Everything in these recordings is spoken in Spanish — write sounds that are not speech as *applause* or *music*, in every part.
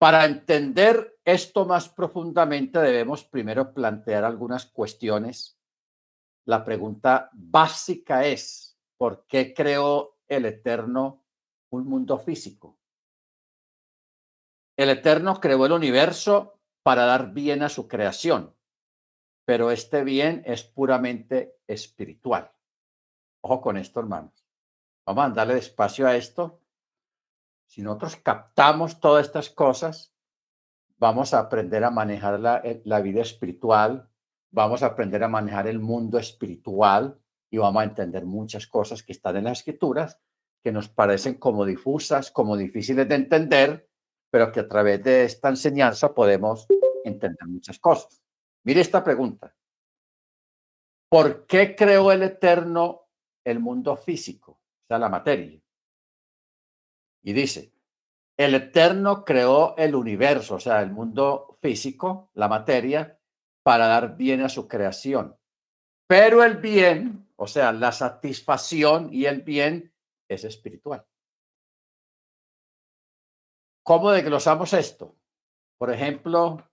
Para entender esto más profundamente debemos primero plantear algunas cuestiones. La pregunta básica es, ¿por qué creó el Eterno un mundo físico? El Eterno creó el universo para dar bien a su creación, pero este bien es puramente espiritual. Ojo con esto, hermanos. Vamos a darle despacio a esto. Si nosotros captamos todas estas cosas, vamos a aprender a manejar la, eh, la vida espiritual, vamos a aprender a manejar el mundo espiritual y vamos a entender muchas cosas que están en las escrituras que nos parecen como difusas, como difíciles de entender, pero que a través de esta enseñanza podemos entender muchas cosas. Mire esta pregunta. ¿Por qué creó el Eterno el mundo físico, o sea, la materia? Y dice, el Eterno creó el universo, o sea, el mundo físico, la materia, para dar bien a su creación. Pero el bien, o sea, la satisfacción y el bien es espiritual. ¿Cómo desglosamos esto? Por ejemplo,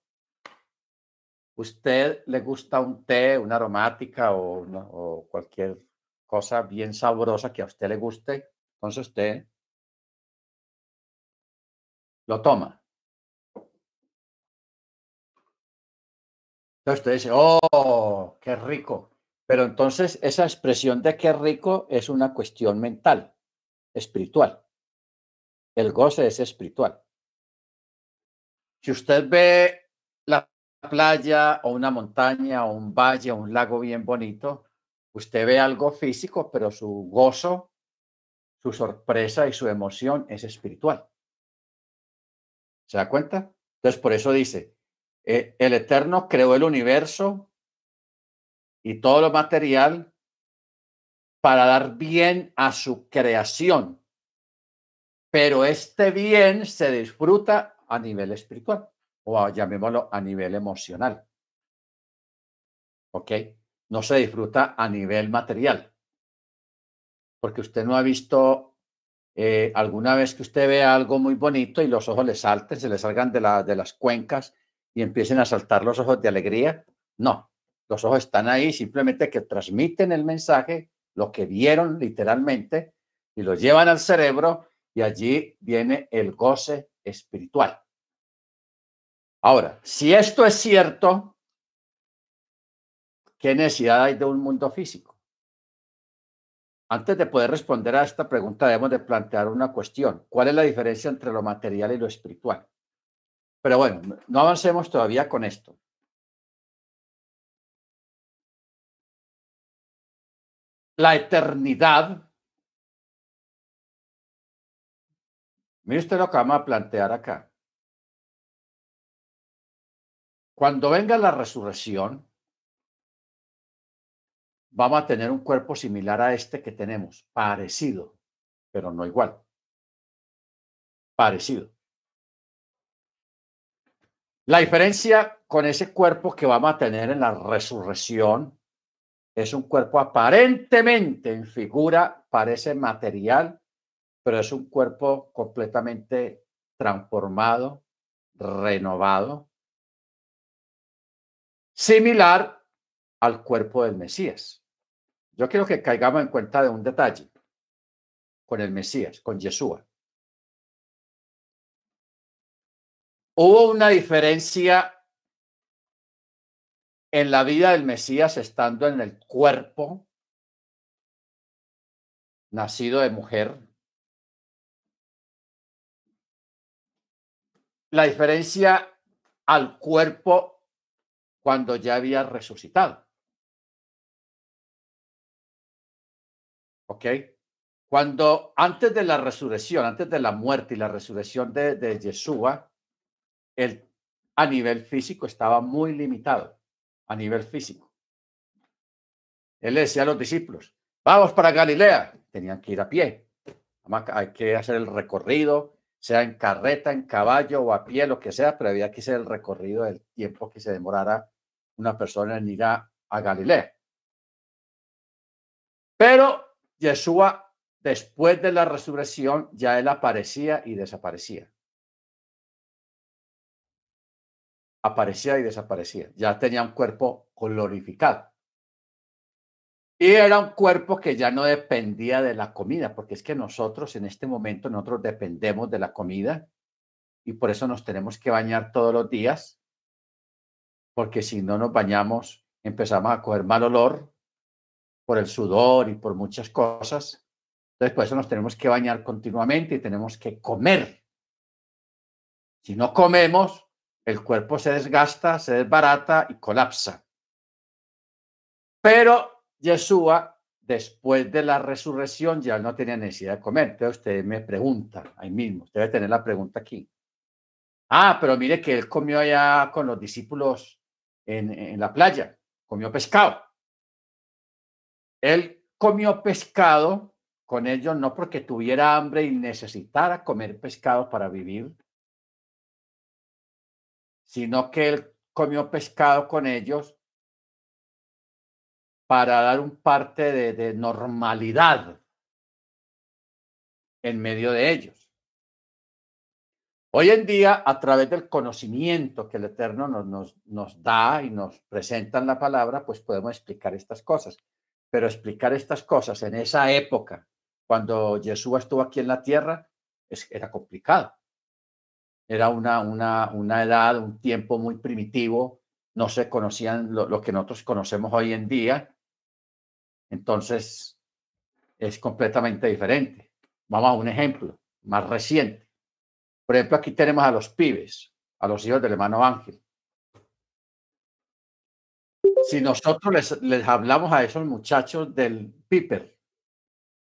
usted le gusta un té, una aromática o, o cualquier cosa bien sabrosa que a usted le guste, entonces usted lo toma. Entonces usted dice, oh, qué rico. Pero entonces esa expresión de qué rico es una cuestión mental, espiritual. El goce es espiritual. Si usted ve la playa o una montaña o un valle o un lago bien bonito, usted ve algo físico, pero su gozo, su sorpresa y su emoción es espiritual. ¿Se da cuenta? Entonces, por eso dice, eh, el Eterno creó el universo y todo lo material para dar bien a su creación. Pero este bien se disfruta a nivel espiritual o llamémoslo a nivel emocional. ¿Ok? No se disfruta a nivel material. Porque usted no ha visto eh, alguna vez que usted vea algo muy bonito y los ojos le salten, se le salgan de, la, de las cuencas y empiecen a saltar los ojos de alegría. No, los ojos están ahí simplemente que transmiten el mensaje, lo que vieron literalmente, y lo llevan al cerebro y allí viene el goce espiritual. Ahora, si esto es cierto, ¿qué necesidad hay de un mundo físico? Antes de poder responder a esta pregunta, debemos de plantear una cuestión. ¿Cuál es la diferencia entre lo material y lo espiritual? Pero bueno, no avancemos todavía con esto. La eternidad. Mire usted lo que vamos a plantear acá. Cuando venga la resurrección, vamos a tener un cuerpo similar a este que tenemos, parecido, pero no igual. Parecido. La diferencia con ese cuerpo que vamos a tener en la resurrección es un cuerpo aparentemente en figura, parece material, pero es un cuerpo completamente transformado, renovado, similar al cuerpo del Mesías. Yo quiero que caigamos en cuenta de un detalle con el Mesías, con Yeshua. Hubo una diferencia en la vida del Mesías estando en el cuerpo nacido de mujer. La diferencia al cuerpo cuando ya había resucitado. ¿Ok? Cuando antes de la resurrección, antes de la muerte y la resurrección de, de Yeshua, él a nivel físico estaba muy limitado, a nivel físico. Él le decía a los discípulos, vamos para Galilea. Tenían que ir a pie. Hay que hacer el recorrido, sea en carreta, en caballo o a pie, lo que sea, pero había que hacer el recorrido del tiempo que se demorara una persona en ir a, a Galilea. Pero Yeshua, después de la resurrección, ya él aparecía y desaparecía. aparecía y desaparecía. Ya tenía un cuerpo glorificado. Y era un cuerpo que ya no dependía de la comida, porque es que nosotros en este momento, nosotros dependemos de la comida y por eso nos tenemos que bañar todos los días, porque si no nos bañamos empezamos a coger mal olor por el sudor y por muchas cosas. Entonces, por eso nos tenemos que bañar continuamente y tenemos que comer. Si no comemos, el cuerpo se desgasta, se desbarata y colapsa. Pero Yeshua, después de la resurrección, ya no tenía necesidad de comer. Entonces usted me pregunta, ahí mismo, usted debe tener la pregunta aquí. Ah, pero mire que él comió allá con los discípulos en, en la playa, comió pescado. Él comió pescado con ellos no porque tuviera hambre y necesitara comer pescado para vivir, sino que él comió pescado con ellos para dar un parte de, normalidad en medio de ellos. Hoy en día, a través del conocimiento que el Eterno nos, nos, nos da y nos presenta en la palabra, pues podemos explicar estas cosas. Pero explicar estas cosas en esa época, cuando Jesús estuvo aquí en la tierra, era complicado. Era una, una, una edad, un tiempo muy primitivo, no se conocían lo que nosotros conocemos hoy en día, entonces, es completamente diferente. Vamos a un ejemplo más reciente. Por ejemplo, aquí tenemos a los pibes, a los hijos del hermano Ángel. Si nosotros les, les hablamos a esos muchachos del Piper,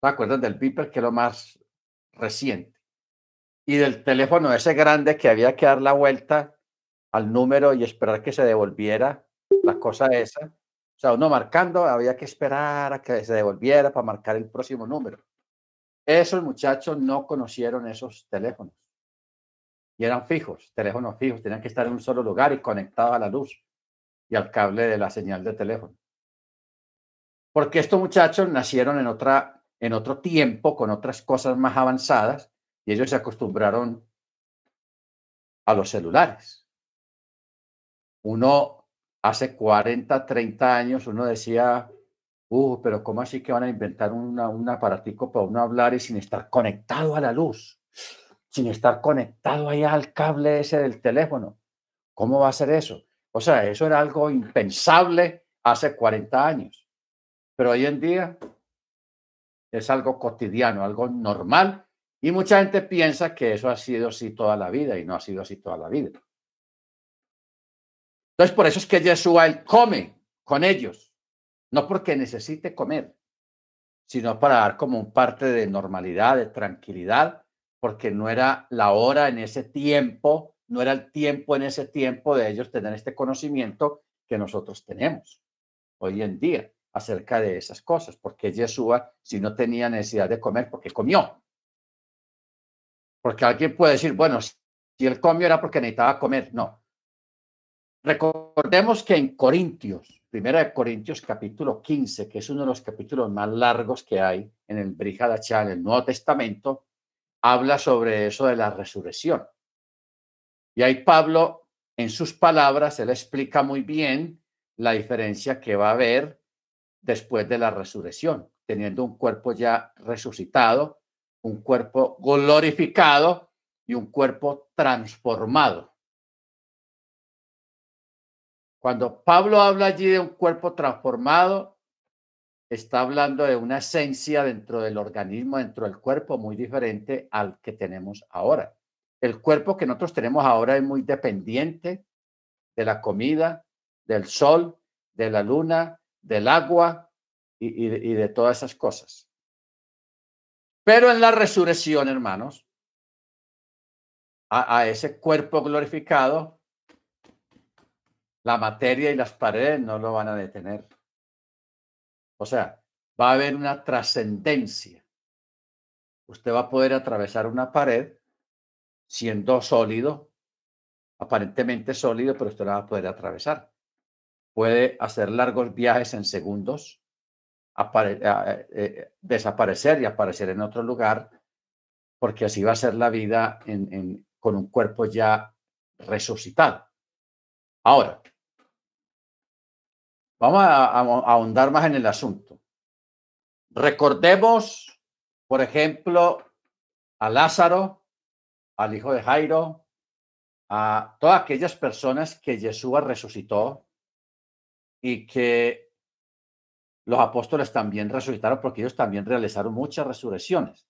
¿se acuerdan del Piper, que es lo más reciente? Y del teléfono ese grande que había que dar la vuelta al número y esperar que se devolviera la cosa esa. O sea, uno marcando, había que esperar a que se devolviera para marcar el próximo número. Esos muchachos no conocieron esos teléfonos. Y eran fijos, teléfonos fijos, tenían que estar en un solo lugar y conectados a la luz al cable de la señal de teléfono. Porque estos muchachos nacieron en, otra, en otro tiempo, con otras cosas más avanzadas, y ellos se acostumbraron a los celulares. Uno hace 40, 30 años uno decía, uh, pero ¿cómo así que van a inventar una, un aparatico para uno hablar y sin estar conectado a la luz? Sin estar conectado ahí al cable ese del teléfono. ¿Cómo va a ser eso? O sea, eso era algo impensable hace 40 años. Pero hoy en día es algo cotidiano, algo normal. Y mucha gente piensa que eso ha sido así toda la vida y no ha sido así toda la vida. Entonces, por eso es que Yeshua él come con ellos, no porque necesite comer, sino para dar como un parte de normalidad, de tranquilidad, porque no era la hora en ese tiempo, no era el tiempo en ese tiempo de ellos tener este conocimiento que nosotros tenemos hoy en día acerca de esas cosas, porque Yeshua, si no tenía necesidad de comer, porque comió. Porque alguien puede decir, bueno, si él comió era porque necesitaba comer. No, Recordemos que en Corintios, primera de Corintios capítulo 15, que es uno de los capítulos más largos que hay en el Brihadachá, en el Nuevo Testamento, habla sobre eso de la resurrección. Y ahí Pablo, en sus palabras, él explica muy bien la diferencia que va a haber después de la resurrección, teniendo un cuerpo ya resucitado, un cuerpo glorificado y un cuerpo transformado. Cuando Pablo habla allí de un cuerpo transformado, está hablando de una esencia dentro del organismo, dentro del cuerpo, muy diferente al que tenemos ahora. El cuerpo que nosotros tenemos ahora es muy dependiente de la comida, del sol, de la luna, del agua y, de todas esas cosas. Pero en la resurrección, hermanos, a ese cuerpo glorificado la materia y las paredes no lo van a detener. O sea, va a haber una trascendencia. Usted va a poder atravesar una pared siendo sólido, aparentemente sólido, pero usted la va a poder atravesar. Puede hacer largos viajes en segundos, eh, eh, desaparecer y aparecer en otro lugar, porque así va a ser la vida con un cuerpo ya resucitado. Ahora, vamos a, ahondar más en el asunto. Recordemos, por ejemplo, a Lázaro, al hijo de Jairo, a todas aquellas personas que Jesús resucitó y que los apóstoles también resucitaron porque ellos también realizaron muchas resurrecciones.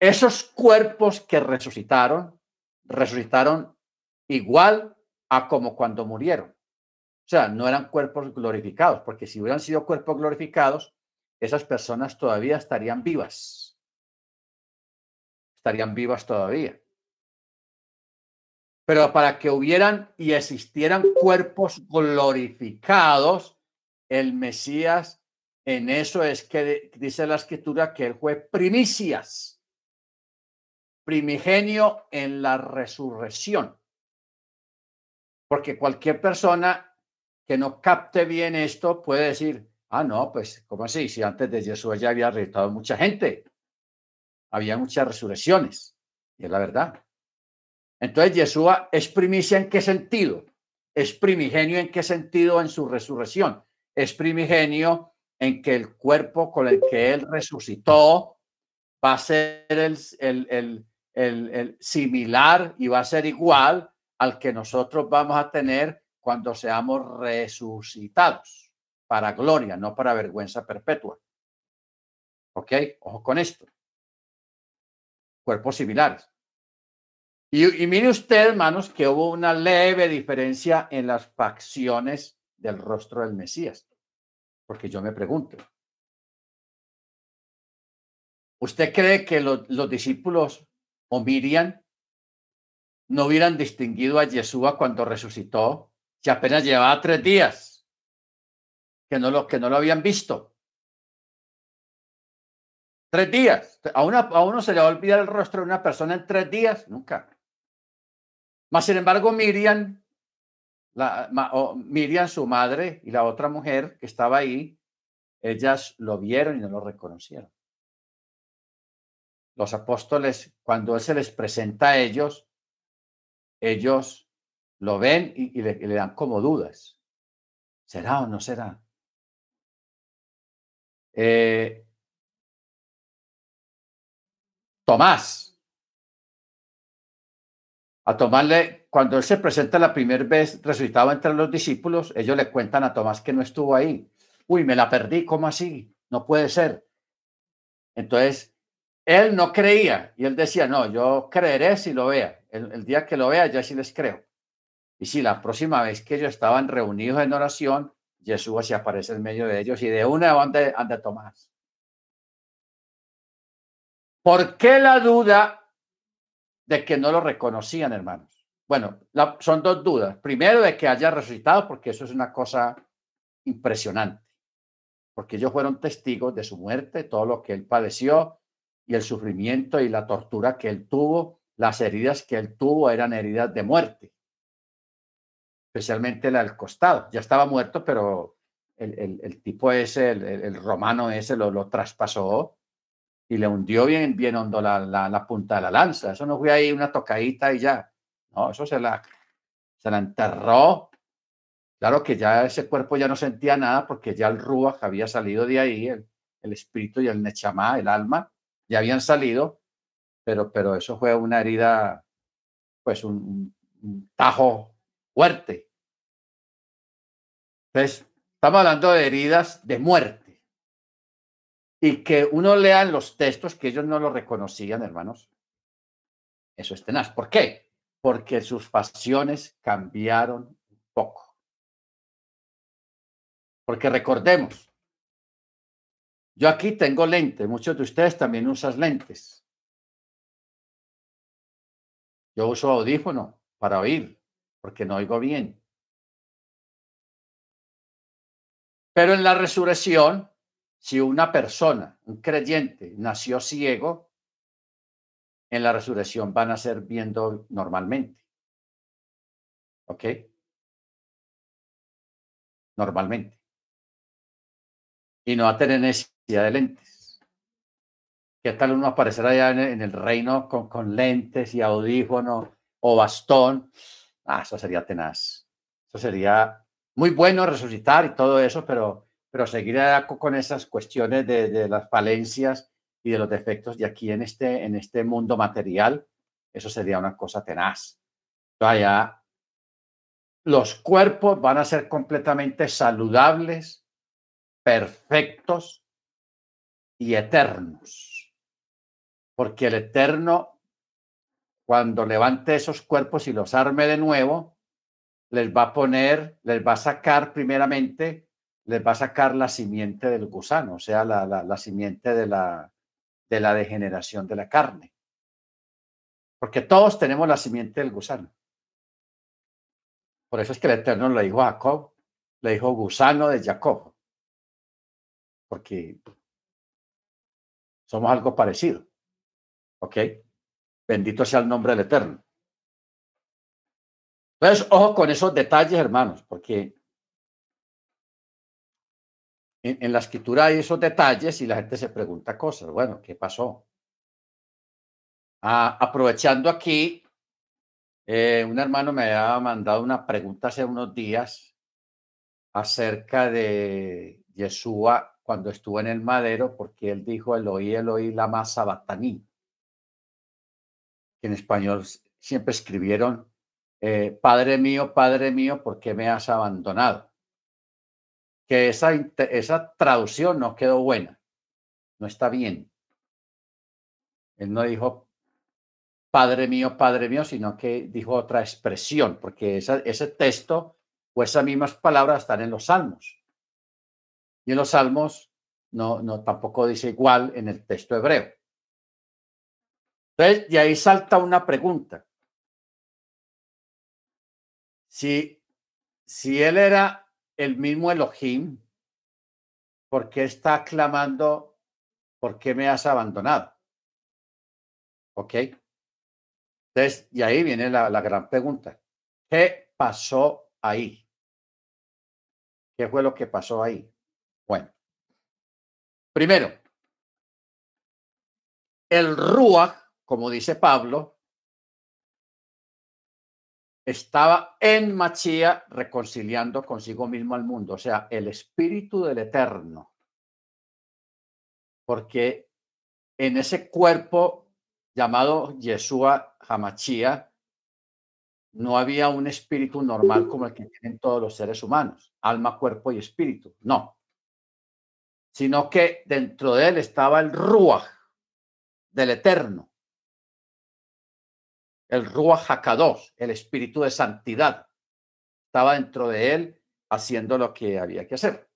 Esos cuerpos que resucitaron, resucitaron igual a como cuando murieron. O sea, no eran cuerpos glorificados, porque si hubieran sido cuerpos glorificados, esas personas todavía estarían vivas. Estarían vivas todavía. Pero para que hubieran y existieran cuerpos glorificados, el Mesías, en eso es que dice la escritura que él fue primicias, primigenio en la resurrección. Porque cualquier persona que no capte bien esto puede decir, ah, no, pues, ¿cómo así? Si antes de Jesús ya había resucitado mucha gente, había muchas resurrecciones, y es la verdad. Entonces, Yeshua es primicia en qué sentido? Es primigenio en qué sentido en su resurrección? Es primigenio en que el cuerpo con el que él resucitó va a ser el, el, el, similar y va a ser igual al que nosotros vamos a tener cuando seamos resucitados para gloria, no para vergüenza perpetua. ¿Ok? Ojo con esto. Cuerpos similares. Y, mire usted, hermanos, que hubo una leve diferencia en las facciones del rostro del Mesías. Porque yo me pregunto, ¿usted cree que los discípulos o Miriam no hubieran distinguido a Yeshua cuando resucitó, que apenas llevaba tres días, que no lo, que no lo habían visto? Tres días. A, una, uno se le va a olvidar el rostro de una persona en tres días, nunca. Mas, sin embargo, Miriam, la, Miriam, su madre, y la otra mujer que estaba ahí, ellas lo vieron y no lo reconocieron. Los apóstoles, cuando él se les presenta a ellos, ellos lo ven y, le, dan como dudas. ¿Será o no será? Eh, Tomás, a tomarle, cuando él se presenta la primera vez resucitado entre los discípulos, ellos le cuentan a Tomás que no estuvo ahí. Uy, me la perdí, ¿cómo así? No puede ser. Entonces, él no creía y él decía, no, yo creeré si lo vea. El, día que lo vea, ya sí les creo. Y si la próxima vez que ellos estaban reunidos en oración, Jesús se aparece en medio de ellos y de una van de, de Tomás. ¿Por qué la duda de que no lo reconocían, hermanos. Bueno, son dos dudas. Primero, de que haya resucitado, porque eso es una cosa impresionante, porque ellos fueron testigos de su muerte, todo lo que él padeció y el sufrimiento y la tortura que él tuvo, las heridas que él tuvo eran heridas de muerte, especialmente la del costado. Ya estaba muerto, pero el, tipo ese, el, romano ese, lo, lo traspasó y le hundió bien, bien hondo la, la, punta de la lanza. Eso no fue ahí una tocadita y ya. No, eso se la, se la enterró. Claro que ya ese cuerpo ya no sentía nada porque ya el Ruach había salido de ahí, el, el espíritu y el Nechamá, el alma, ya habían salido, pero, pero eso fue una herida, pues un, un tajo fuerte. Entonces, estamos hablando de heridas de muerte y que uno lea en los textos que ellos no lo reconocían, hermanos. Eso es tenaz. ¿Por qué? Porque sus pasiones cambiaron un poco. Porque recordemos, yo aquí tengo lentes, muchos de ustedes también usan lentes. Yo uso audífono para oír, porque no oigo bien. Pero en la resurrección, si una persona, un creyente, nació ciego, en la resurrección van a ser viendo normalmente. ¿Ok? Normalmente. Y no va a tener necesidad de lentes. ¿Qué tal uno aparecerá allá en el reino con, con lentes y audífono o bastón? Ah, eso sería tenaz. Eso sería muy bueno resucitar y todo eso, pero, pero seguir con esas cuestiones de, las falencias y de los defectos de aquí en este, en este mundo material, eso sería una cosa tenaz. Vaya, los cuerpos van a ser completamente saludables, perfectos y eternos. Porque el eterno, cuando levante esos cuerpos y los arme de nuevo, les va a poner, les va a sacar primeramente, les va a sacar la simiente del gusano, o sea, la, la, simiente de la, de la degeneración de la carne. Porque todos tenemos la simiente del gusano. Por eso es que el Eterno le dijo a Jacob, le dijo gusano de Jacob. Porque somos algo parecido. ¿Ok? Bendito sea el nombre del Eterno. Entonces, ojo con esos detalles, hermanos, porque en, la escritura hay esos detalles y la gente se pregunta cosas. Bueno, ¿qué pasó? Ah, aprovechando aquí, eh, un hermano me había mandado una pregunta hace unos días acerca de Yeshua cuando estuvo en el madero, porque él dijo el oí, el oí, la masa bataní. En español siempre escribieron, eh, Padre mío, Padre mío, ¿por qué me has abandonado? Que esa, esa traducción no quedó buena, no está bien. Él no dijo Padre mío, Padre mío, sino que dijo otra expresión, porque ese texto o esas mismas palabras están en los salmos. Y en los salmos no, no tampoco dice igual en el texto hebreo. Entonces, de ahí salta una pregunta. Si, si él era el mismo Elohim, ¿por qué está clamando, por qué me has abandonado? ¿Ok? Entonces, y ahí viene la, la gran pregunta. ¿Qué pasó ahí? ¿Qué fue lo que pasó ahí? Bueno, primero, el Ruach, como dice Pablo, estaba en Machía reconciliando consigo mismo al mundo, o sea, el espíritu del eterno. Porque en ese cuerpo llamado Yeshua Hamachía no había un espíritu normal como el que tienen todos los seres humanos, alma, cuerpo y espíritu, no. Sino que dentro de él estaba el Ruach del eterno el Ruach HaKadosh, el espíritu de santidad, estaba dentro de él haciendo lo que había que hacer,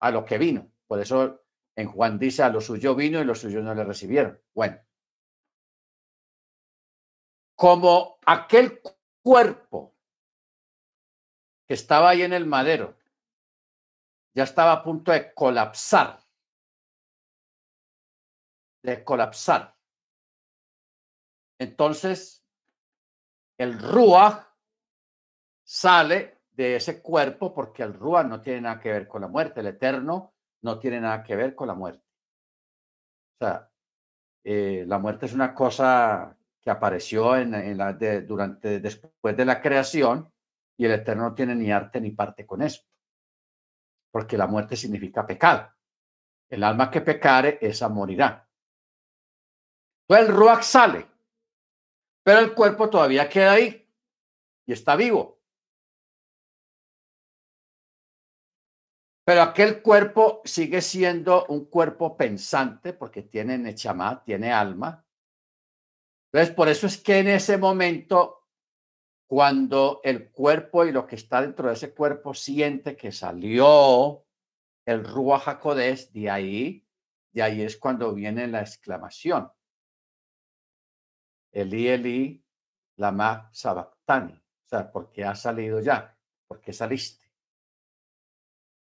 a lo que vino. Por eso en Juan dice, a lo suyo vino y los suyos no le recibieron. Bueno, como aquel cuerpo que estaba ahí en el madero ya estaba a punto de colapsar, de colapsar. Entonces, el Ruach sale de ese cuerpo porque el Ruach no tiene nada que ver con la muerte, el eterno no tiene nada que ver con la muerte. O sea, eh, la muerte es una cosa que apareció en, la durante después de la creación y el eterno no tiene ni arte ni parte con eso, porque la muerte significa pecado. El alma que pecare, esa morirá. El Ruach sale pero el cuerpo todavía queda ahí y está vivo. Pero aquel cuerpo sigue siendo un cuerpo pensante porque tiene Nechamá, tiene alma. Entonces, por eso es que en ese momento, cuando el cuerpo y lo que está dentro de ese cuerpo siente que salió el Ruach de ahí, de ahí es cuando viene la exclamación. Eli, Eli, lama sabactani. O sea, porque ha salido ya, porque saliste.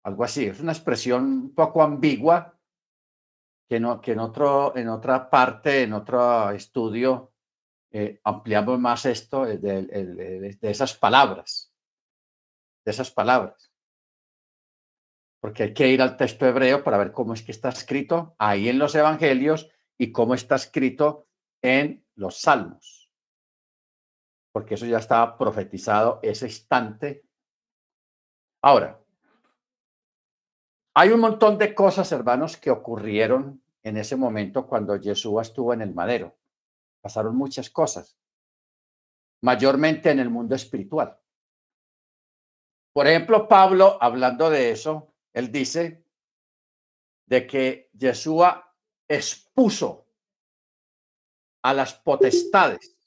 Algo así. Es una expresión un poco ambigua que, no, que en, otro, en otra parte, en otro estudio, eh, ampliamos más esto de, de, de esas palabras. De esas palabras. Porque hay que ir al texto hebreo para ver cómo es que está escrito ahí en los evangelios y cómo está escrito en los salmos. porque eso ya estaba profetizado ese instante. Ahora, hay un montón de cosas, hermanos, que ocurrieron en ese momento cuando Yeshua estuvo en el madero. Pasaron muchas cosas, mayormente en el mundo espiritual. Por ejemplo, Pablo, hablando de eso, él dice de que Yeshua expuso a las potestades,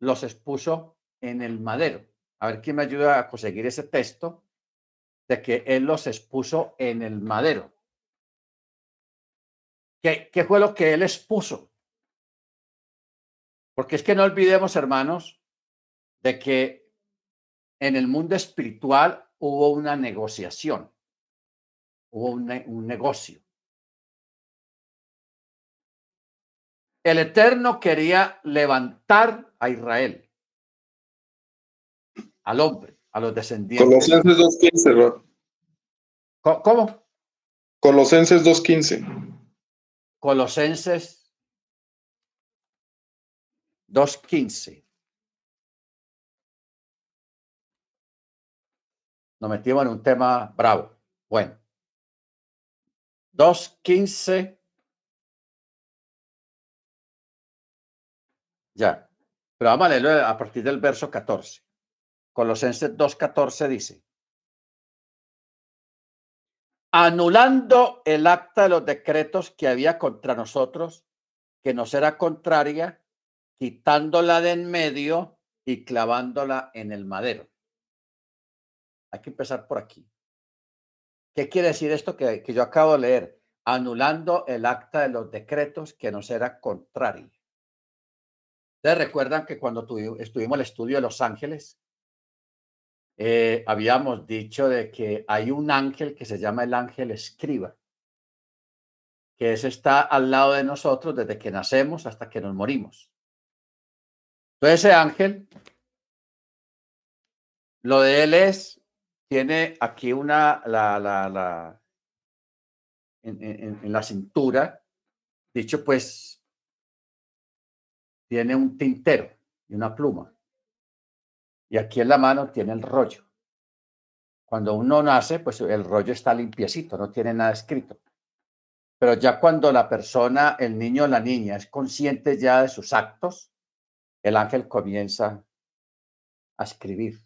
los expuso en el madero. A ver quién me ayuda a conseguir ese texto de que él los expuso en el madero. ¿Qué, ¿Qué, fue lo que él expuso? Porque es que no olvidemos, hermanos, de que en el mundo espiritual hubo una negociación, hubo un, un negocio. El Eterno quería levantar a Israel, al hombre, a los descendientes. Colosenses 2.15, ¿Cómo? Colosenses 2.15. Colosenses 2.15. Nos metimos en un tema bravo. Bueno. 2.15. Ya. Pero vamos a leerlo a partir del verso 14. Colosenses 2.14 dice. Anulando el acta de los decretos que había contra nosotros, que nos era contraria, quitándola de en medio y clavándola en el madero. Hay que empezar por aquí. ¿Qué quiere decir esto que, que yo acabo de leer? Anulando el acta de los decretos que nos era contraria. Ustedes recuerdan que cuando estuvimos el estudio de los ángeles, eh, habíamos dicho de que hay un ángel que se llama el ángel escriba, que ese está al lado de nosotros desde que nacemos hasta que nos morimos. Entonces ese ángel, lo de él es, tiene aquí una, la, la, la, en, en, en la cintura, dicho pues, tiene un tintero y una pluma. Y aquí en la mano tiene el rollo. Cuando uno nace, pues el rollo está limpiecito, no tiene nada escrito. Pero ya cuando la persona, el niño o la niña es consciente ya de sus actos, el ángel comienza a escribir.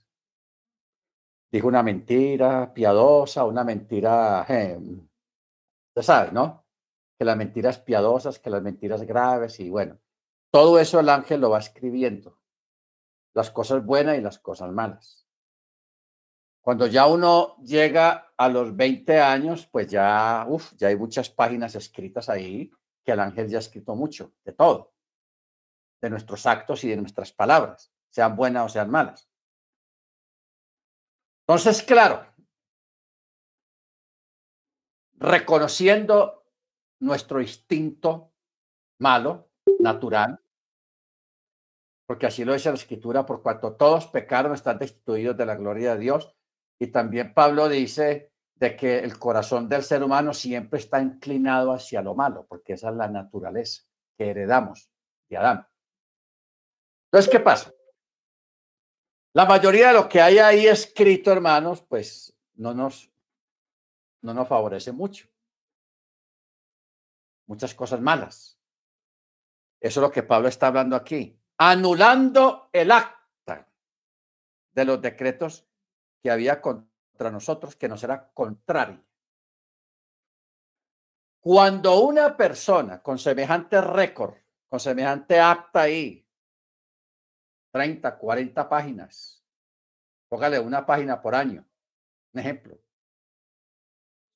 Dijo una mentira piadosa, una mentira, eh, usted sabe, ¿no? Que las mentiras piadosas, que las mentiras graves y bueno, todo eso el ángel lo va escribiendo, las cosas buenas y las cosas malas. Cuando ya uno llega a los 20 años, pues ya, ya hay muchas páginas escritas ahí que el ángel ya ha escrito mucho, de todo, de nuestros actos y de nuestras palabras, sean buenas o sean malas. Entonces, claro, reconociendo nuestro instinto malo, natural, porque así lo dice la escritura, por cuanto todos pecaron, están destituidos de la gloria de Dios. Y también Pablo dice de que el corazón del ser humano siempre está inclinado hacia lo malo, porque esa es la naturaleza que heredamos de Adán. Entonces, ¿qué pasa? La mayoría de lo que hay ahí escrito, hermanos, pues no nos, no nos favorece mucho. Muchas cosas malas. Eso es lo que Pablo está hablando aquí. Anulando el acta de los decretos que había contra nosotros, que nos era contrario. Cuando una persona con semejante récord, con semejante acta ahí, 30, 40 páginas, póngale una página por año, un ejemplo.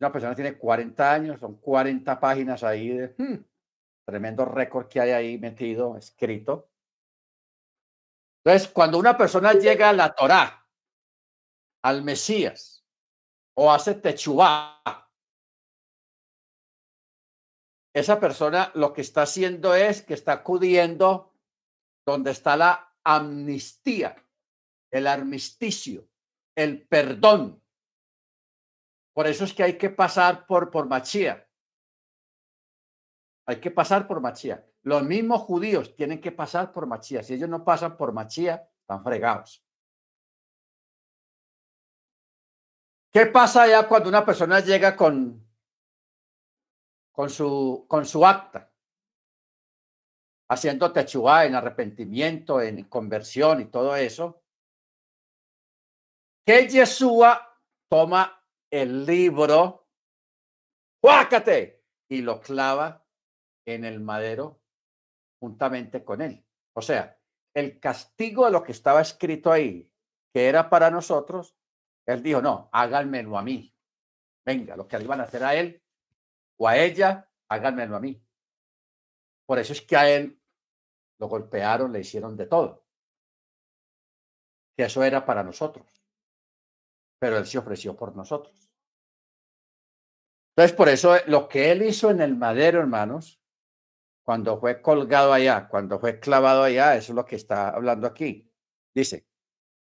Una persona tiene 40 años, son 40 páginas ahí de hmm, tremendo récord que hay ahí metido, escrito. Entonces, cuando una persona llega a la Torá, al Mesías, o hace techubá, esa persona lo que está haciendo es que está acudiendo donde está la amnistía, el armisticio, el perdón. Por eso es que hay que pasar por, por Machía. Hay que pasar por Machía. Los mismos judíos tienen que pasar por Machía. Si ellos no pasan por Machía, están fregados. ¿Qué pasa ya cuando una persona llega con, con, su, con su acta? Haciendo techuá en arrepentimiento, en conversión y todo eso. Que Yeshua toma el libro, ¡juácate! Y lo clava en el madero juntamente con él. O sea, el castigo de lo que estaba escrito ahí, que era para nosotros, él dijo, no, háganmelo a mí. Venga, lo que le iban a hacer a él o a ella, háganmelo a mí. Por eso es que a él lo golpearon, le hicieron de todo. Que eso era para nosotros. Pero él se ofreció por nosotros. Entonces, por eso lo que él hizo en el madero, hermanos, cuando fue colgado allá, cuando fue clavado allá, eso es lo que está hablando aquí. Dice,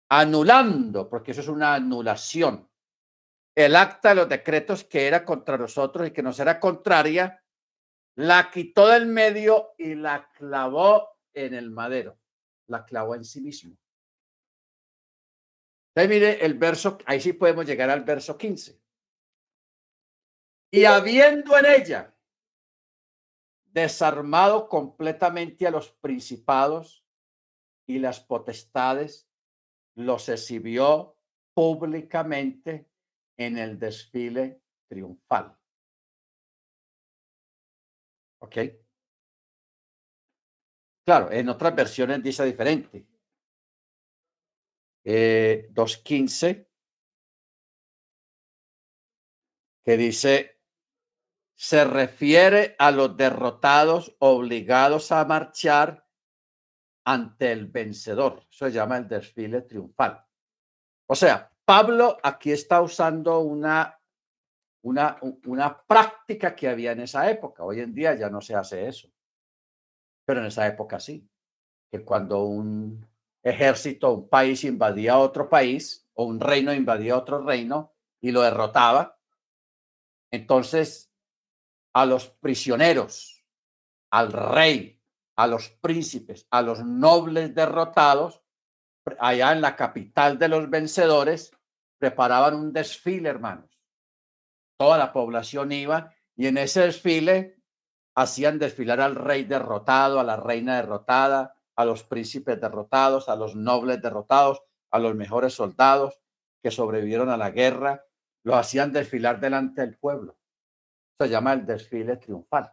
anulando, porque eso es una anulación, el acta de los decretos que era contra nosotros y que nos era contraria, la quitó del medio y la clavó en el madero, la clavó en sí mismo. Entonces, mire el verso, ahí sí podemos llegar al verso 15. Y habiendo en ella desarmado completamente a los principados y las potestades, los exhibió públicamente en el desfile triunfal. ¿Ok? Claro, en otras versiones dice diferente. Eh, 2.15, que dice, se refiere a los derrotados obligados a marchar ante el vencedor. Eso se llama el desfile triunfal. O sea, Pablo aquí está usando una, una, una práctica que había en esa época. Hoy en día ya no se hace eso. Pero en esa época sí. Que cuando un ejército, un país invadía otro país o un reino invadía otro reino y lo derrotaba, entonces a los prisioneros, al rey, a los príncipes, a los nobles derrotados, allá en la capital de los vencedores, preparaban un desfile, hermanos. Toda la población iba y en ese desfile hacían desfilar al rey derrotado, a la reina derrotada, a los príncipes derrotados, a los nobles derrotados, a los mejores soldados que sobrevivieron a la guerra, lo hacían desfilar delante del pueblo se llama el desfile triunfal.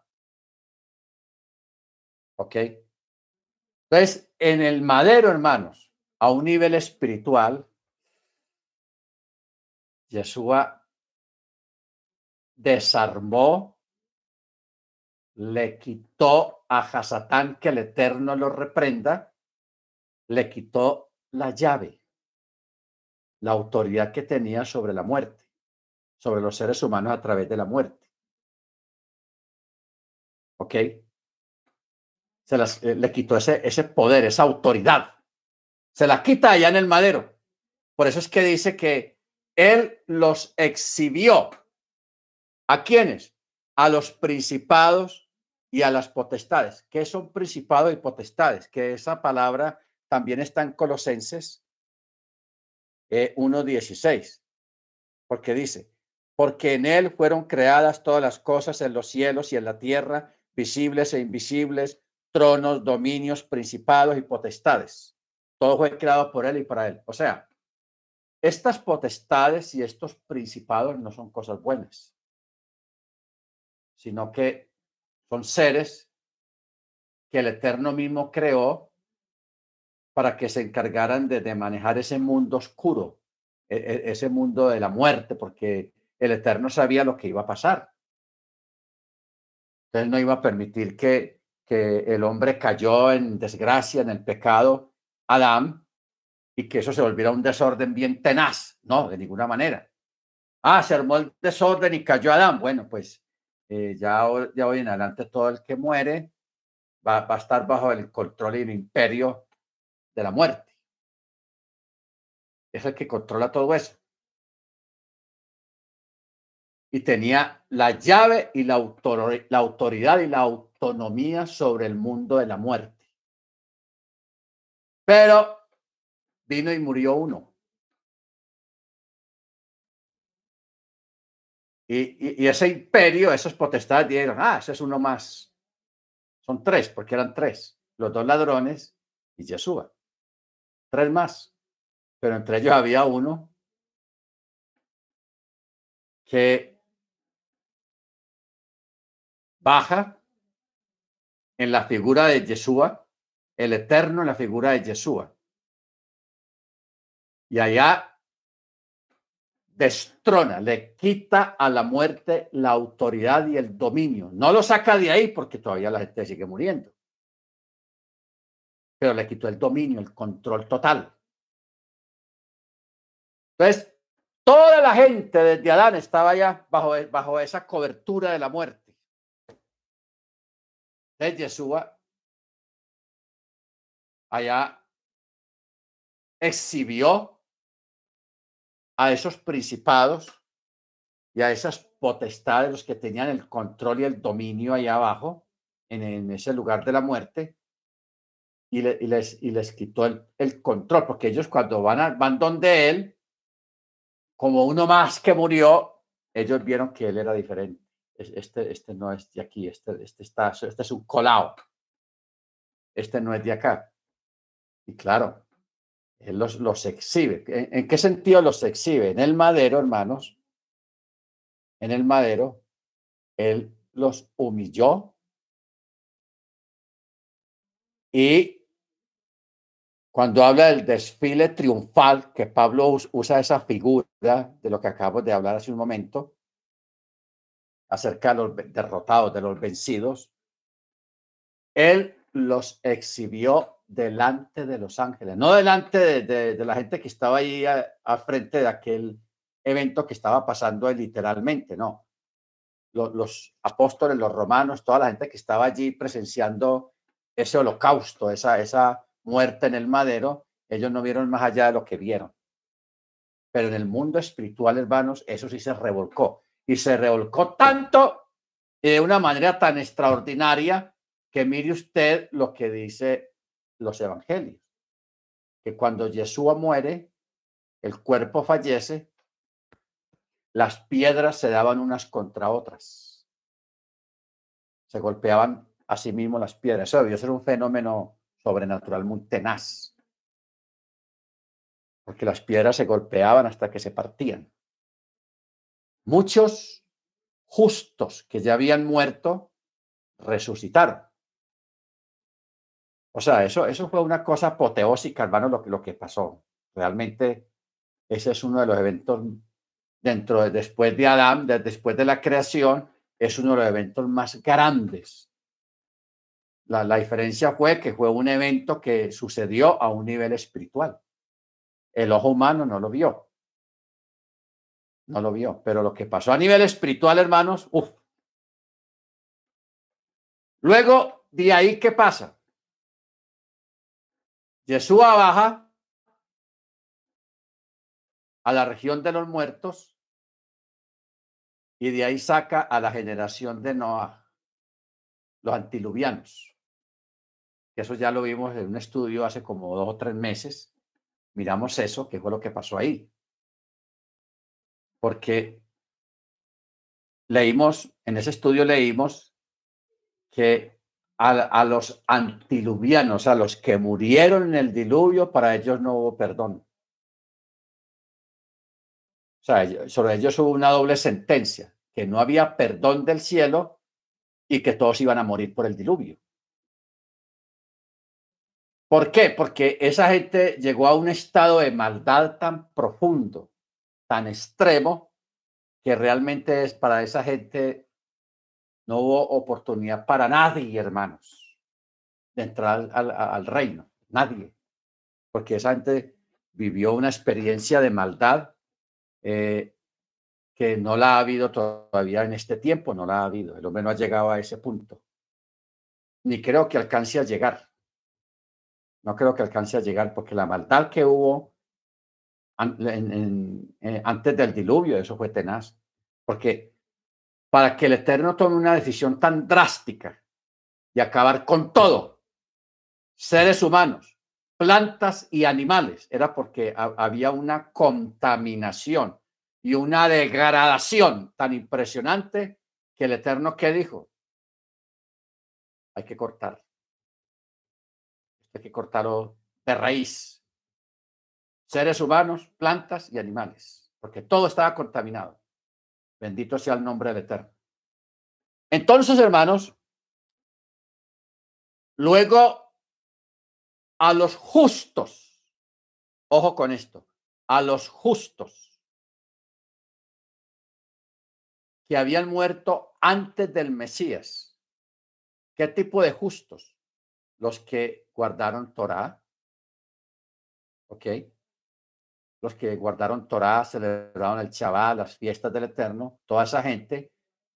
¿Ok? Entonces, en el madero, hermanos, a un nivel espiritual, Yeshua desarmó, le quitó a Hasatán, que el Eterno lo reprenda, le quitó la llave, la autoridad que tenía sobre la muerte, sobre los seres humanos a través de la muerte. ¿Ok? Se las, eh, le quitó ese, ese poder, esa autoridad. Se la quita allá en el madero. Por eso es que dice que él los exhibió. ¿A quiénes? A los principados y a las potestades. ¿Qué son principados y potestades? Que esa palabra también está en Colosenses eh, 1.16. Porque dice, porque en él fueron creadas todas las cosas en los cielos y en la tierra visibles e invisibles, tronos, dominios, principados y potestades. Todo fue creado por él y para él. O sea, estas potestades y estos principados no son cosas buenas, sino que son seres que el Eterno mismo creó para que se encargaran de, manejar ese mundo oscuro, e, e, ese mundo de la muerte, porque el Eterno sabía lo que iba a pasar. Él no iba a permitir que, que el hombre cayó en desgracia, en el pecado, Adán, y que eso se volviera un desorden bien tenaz. No, de ninguna manera. Ah, se armó el desorden y cayó Adán. Bueno, pues eh, ya, ya hoy en adelante todo el que muere va, va a estar bajo el control y el imperio de la muerte. Es el que controla todo eso y tenía la llave y la, la autoridad y la autonomía sobre el mundo de la muerte. Pero vino y murió uno. Y, ese imperio, esos potestades dijeron, ah, ese es uno más. Son tres, porque eran tres. Los dos ladrones y Yeshua. Tres más. Pero entre ellos había uno que baja en la figura de Yeshua, el eterno en la figura de Yeshua. Y allá destrona, le quita a la muerte la autoridad y el dominio. No lo saca de ahí porque todavía la gente sigue muriendo. Pero le quitó el dominio, el control total. Entonces, toda la gente desde Adán estaba ya bajo, bajo esa cobertura de la muerte. Entonces, Yeshua allá exhibió a esos principados y a esas potestades, los que tenían el control y el dominio ahí abajo, en, ese lugar de la muerte, y, les, y les quitó el, control, porque ellos cuando van, van donde él, como uno más que murió, ellos vieron que él era diferente. Este, este no es de aquí, este, este, está, este es un colado. Este no es de acá. Y claro, él los, los exhibe. ¿En, qué sentido los exhibe? En el madero, hermanos, en el madero, Él los humilló y cuando habla del desfile triunfal, que Pablo usa esa figura de lo que acabo de hablar hace un momento, acerca de los derrotados, de los vencidos, Él los exhibió delante de los ángeles, no delante de, la gente que estaba ahí al frente de aquel evento que estaba pasando literalmente, no. Los, apóstoles, los romanos, toda la gente que estaba allí presenciando ese holocausto, esa, esa muerte en el madero, ellos no vieron más allá de lo que vieron. Pero en el mundo espiritual, hermanos, eso sí se revolcó. Y se revolcó tanto y de una manera tan extraordinaria que mire usted lo que dice los evangelios, que cuando Yeshua muere, el cuerpo fallece, las piedras se daban unas contra otras. Se golpeaban a sí mismo las piedras. Eso debió ser un fenómeno sobrenatural muy tenaz. Porque las piedras se golpeaban hasta que se partían. Muchos justos que ya habían muerto resucitaron. O sea, eso, eso fue una cosa apoteósica, hermano, lo que, lo que pasó. Realmente ese es uno de los eventos dentro de, después de Adán, después de la creación, es uno de los eventos más grandes. La, la diferencia fue que fue un evento que sucedió a un nivel espiritual. El ojo humano no lo vio. No lo vio. Pero lo que pasó a nivel espiritual, hermanos, uff. Luego, de ahí, ¿qué pasa? Yeshua baja a la región de los muertos y de ahí saca a la generación de Noah, los antiluvianos. Eso ya lo vimos en un estudio hace como dos o tres meses. Miramos eso, que fue lo que pasó ahí. Porque leímos, en ese estudio leímos que a, los antiluvianos, a los que murieron en el diluvio, para ellos no hubo perdón. O sea, sobre ellos hubo una doble sentencia, que no había perdón del cielo y que todos iban a morir por el diluvio. ¿Por qué? Porque esa gente llegó a un estado de maldad tan profundo, tan extremo, que realmente es para esa gente no hubo oportunidad para nadie, hermanos, de entrar al, reino. Nadie. Porque esa gente vivió una experiencia de maldad eh, que no la ha habido todavía en este tiempo, no la ha habido. El hombre no ha llegado a ese punto. Ni creo que alcance a llegar. No creo que alcance a llegar porque la maldad que hubo eh, antes del diluvio, eso fue tenaz. Porque para que el Eterno tome una decisión tan drástica y acabar con todo, seres humanos, plantas y animales. Era porque había una contaminación y una degradación tan impresionante que el Eterno que dijo, hay que cortar. Hay que cortarlo de raíz. Seres humanos, plantas y animales, porque todo estaba contaminado. Bendito sea el nombre del Eterno. Entonces, hermanos, luego a los justos, ojo con esto, a los justos que habían muerto antes del Mesías. ¿Qué tipo de justos? Los que guardaron Torah, ¿ok? Los que guardaron Torah, celebraron el Shabbat, las fiestas del Eterno, toda esa gente,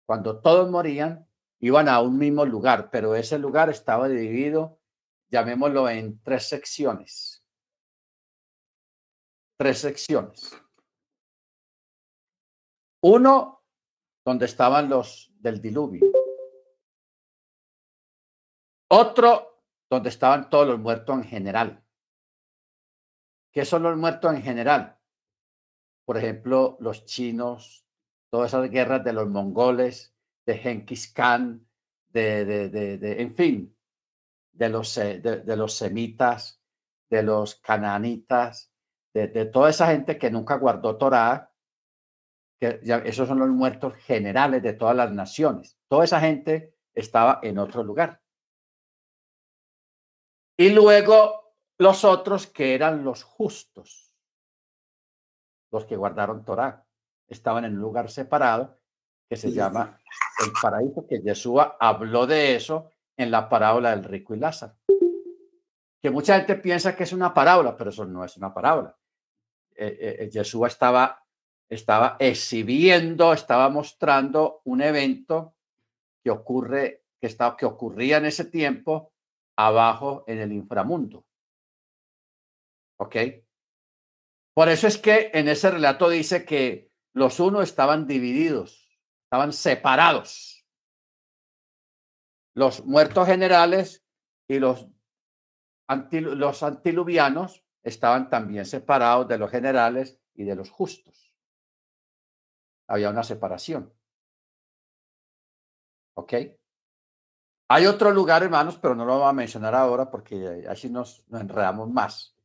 cuando todos morían, iban a un mismo lugar, pero ese lugar estaba dividido, llamémoslo en tres secciones. Tres secciones. Uno, donde estaban los del diluvio. Otro, donde estaban todos los muertos en general. ¿Qué son los muertos en general? Por ejemplo, los chinos, todas esas guerras de los mongoles, de Genghis Khan, de, de, de, en fin, de los, de, los semitas, de los cananitas, de, toda esa gente que nunca guardó Torah, que esos son los muertos generales de todas las naciones. Toda esa gente estaba en otro lugar. Y luego los otros que eran los justos, los que guardaron Torah, estaban en un lugar separado que se llama el paraíso, que Yeshua habló de eso en la parábola del rico y Lázaro. Que mucha gente piensa que es una parábola, pero eso no es una parábola. Eh, eh, eh, Yeshua estaba, estaba exhibiendo, estaba mostrando un evento que ocurre, que, estaba, que ocurría en ese tiempo abajo en el inframundo. ¿Ok? Por eso es que en ese relato dice que los unos estaban divididos, estaban separados. Los muertos generales y los, antiluvianos estaban también separados de los generales y de los justos. Había una separación. ¿Ok? Hay otro lugar, hermanos, pero no lo voy a mencionar ahora porque así nos, enredamos más.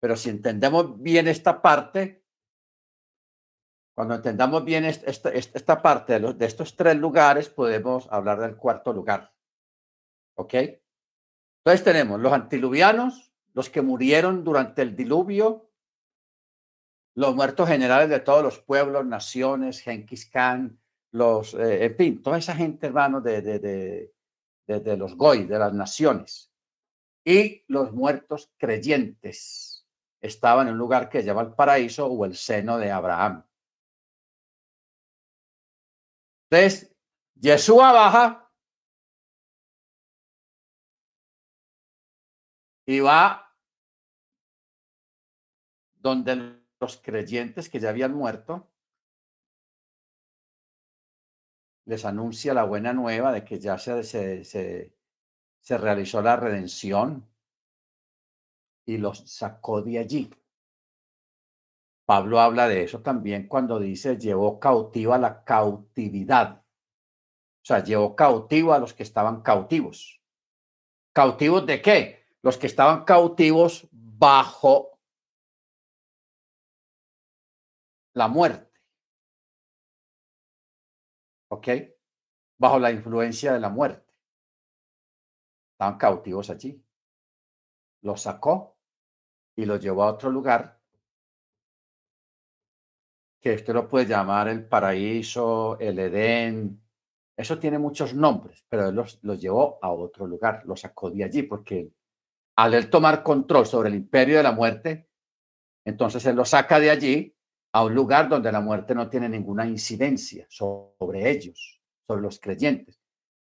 Pero si entendemos bien esta parte, cuando entendamos bien esta, esta, parte de, de, estos tres lugares, podemos hablar del cuarto lugar. ¿Ok? Entonces tenemos los antiluvianos, los que murieron durante el diluvio, los muertos generales de todos los pueblos, naciones, Genghis Khan, los, eh, en fin, toda esa gente, hermanos, de, de de, los Goy, de las naciones. Y los muertos creyentes estaban en un lugar que llama el paraíso o el seno de Abraham. Entonces, Yeshua baja y va donde los creyentes que ya habían muerto les anuncia la buena nueva de que ya se, se, realizó la redención y los sacó de allí. Pablo habla de eso también cuando dice llevó cautiva la cautividad. O sea, llevó cautivo a los que estaban cautivos. ¿Cautivos de qué? Los que estaban cautivos bajo la muerte. ¿ok? Bajo la influencia de la muerte. Estaban cautivos allí. Los sacó y los llevó a otro lugar que usted lo puede llamar el paraíso, el Edén. Eso tiene muchos nombres, pero él los, los llevó a otro lugar, los sacó de allí, porque al él tomar control sobre el imperio de la muerte, entonces él lo saca de allí a un lugar donde la muerte no tiene ninguna incidencia sobre ellos, sobre los creyentes.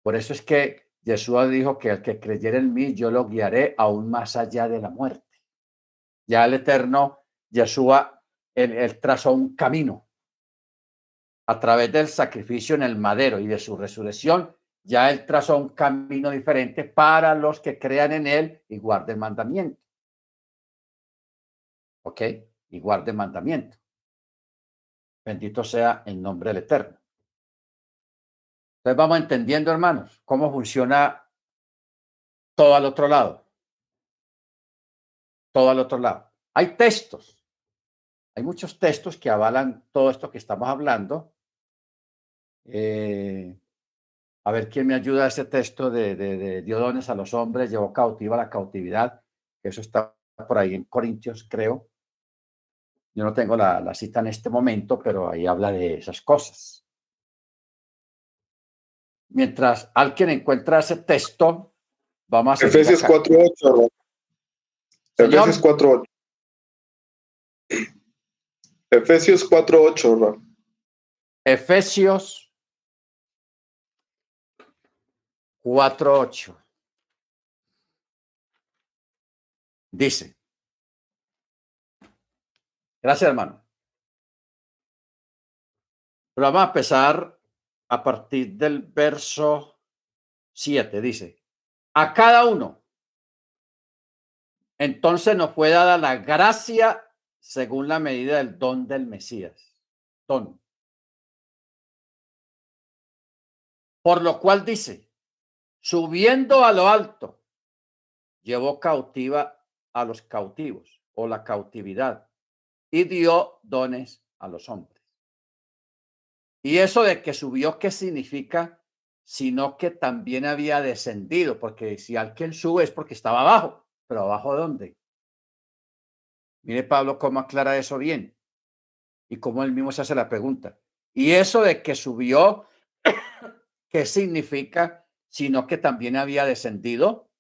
Por eso es que Jesús dijo que el que creyera en mí, yo lo guiaré aún más allá de la muerte. Ya el Eterno, Yeshua, él, trazó un camino a través del sacrificio en el madero y de su resurrección, ya él trazó un camino diferente para los que crean en él y guarden mandamiento. ¿Ok? Y guarde mandamiento. Bendito sea el nombre del Eterno. Entonces vamos entendiendo, hermanos, cómo funciona todo al otro lado. Todo al otro lado. Hay textos. Hay muchos textos que avalan todo esto que estamos hablando. Eh, a ver quién me ayuda a ese texto de, de, de Diodones a los hombres, llevó cautiva la cautividad, que eso está por ahí en Corintios, creo. Yo no tengo la, la cita en este momento, pero ahí habla de esas cosas. Mientras alguien encuentra ese texto, vamos a Efesios 4.8. Efesios 4.8. Efesios 4.8. Efesios 4.8. Dice. Gracias, hermano. Pero vamos a empezar a partir del verso 7. Dice, a cada uno. Entonces nos fue dada la gracia según la medida del don del Mesías. Don. Por lo cual dice, subiendo a lo alto, llevó cautiva a los cautivos o la cautividad y dio dones a los hombres. Y eso de que subió, ¿qué significa? Sino que también había descendido, porque si alguien sube es porque estaba abajo, pero abajo de dónde? Mire Pablo cómo aclara eso bien y cómo él mismo se hace la pregunta. Y eso de que subió, *coughs* ¿qué significa? Sino que también había descendido.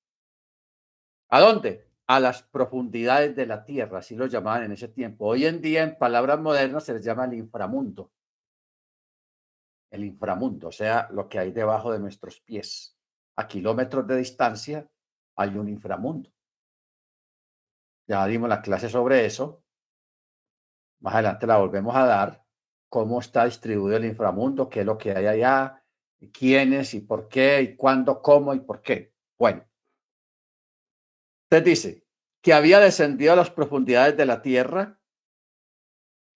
¿A dónde? A las profundidades de la tierra, así lo llamaban en ese tiempo. Hoy en día, en palabras modernas, se les llama el inframundo. El inframundo, o sea, lo que hay debajo de nuestros pies. A kilómetros de distancia hay un inframundo. Ya dimos la clase sobre eso. Más adelante la volvemos a dar. Cómo está distribuido el inframundo, qué es lo que hay allá, quiénes y por qué, y cuándo, cómo y por qué. Bueno. Usted dice que había descendido a las profundidades de la tierra.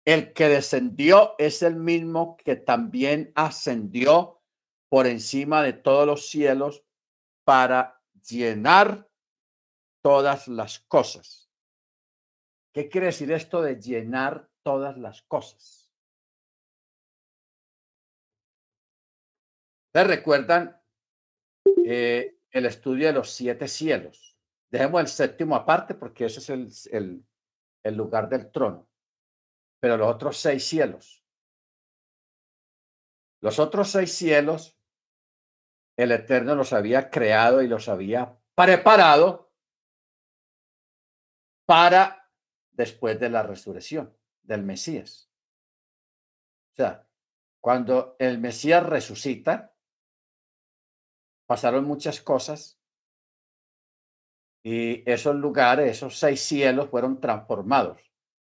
El que descendió es el mismo que también ascendió por encima de todos los cielos para llenar todas las cosas. ¿Qué quiere decir esto de llenar todas las cosas? ¿Se recuerdan eh, el estudio de los siete cielos? Dejemos el séptimo aparte porque ese es el, el lugar del trono. Pero los otros seis cielos. Los otros seis cielos, el Eterno los había creado y los había preparado para después de la resurrección del Mesías. O sea, cuando el Mesías resucita, pasaron muchas cosas y esos lugares, esos seis cielos fueron transformados.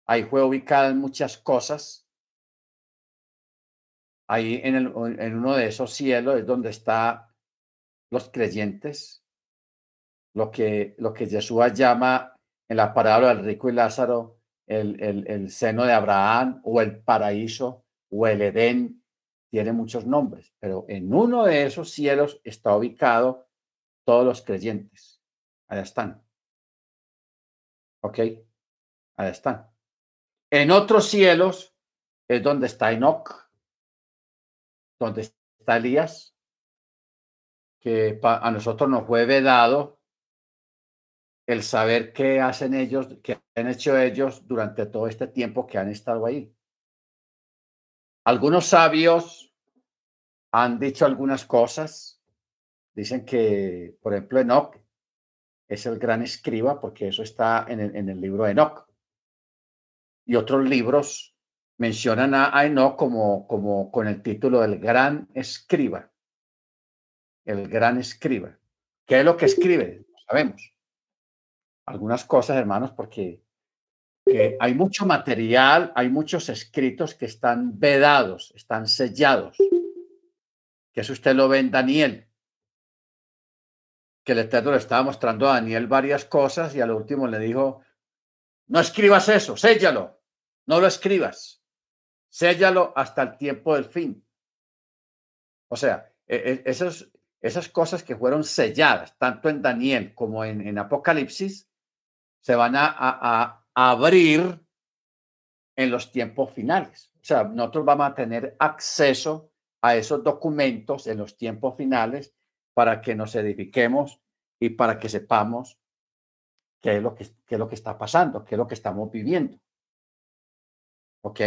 Ahí fue ubicada muchas cosas. Ahí en, el, en uno de esos cielos es donde están los creyentes, lo que, lo que Jesús llama en la parábola del rico y Lázaro, el, el, el, seno de Abraham o el paraíso o el Edén, tiene muchos nombres, pero en uno de esos cielos está ubicado todos los creyentes. Allá están. ¿Ok? Allá están. En otros cielos es donde está Enoch, donde está Elías, que a nosotros nos fue vedado el saber qué hacen ellos, qué han hecho ellos durante todo este tiempo que han estado ahí. Algunos sabios han dicho algunas cosas. Dicen que, por ejemplo, Enoch es el gran escriba, porque eso está en el, libro de Enoch. Y otros libros mencionan a, a Enoch como, como con el título del gran escriba. El gran escriba. ¿Qué es lo que escribe? No sabemos algunas cosas, hermanos, porque hay mucho material, hay muchos escritos que están vedados, están sellados. Que eso usted lo ve en Daniel, que el Eterno le estaba mostrando a Daniel varias cosas y al último le dijo, No escribas eso, séllalo. No lo escribas. Séllalo hasta el tiempo del fin. O sea, e, e, esas cosas que fueron selladas, tanto en Daniel como en, Apocalipsis, se van a, abrir en los tiempos finales. O sea, nosotros vamos a tener acceso a esos documentos en los tiempos finales para que nos edifiquemos y para que sepamos qué es lo que, qué es lo que está pasando, qué es lo que estamos viviendo. ¿Ok?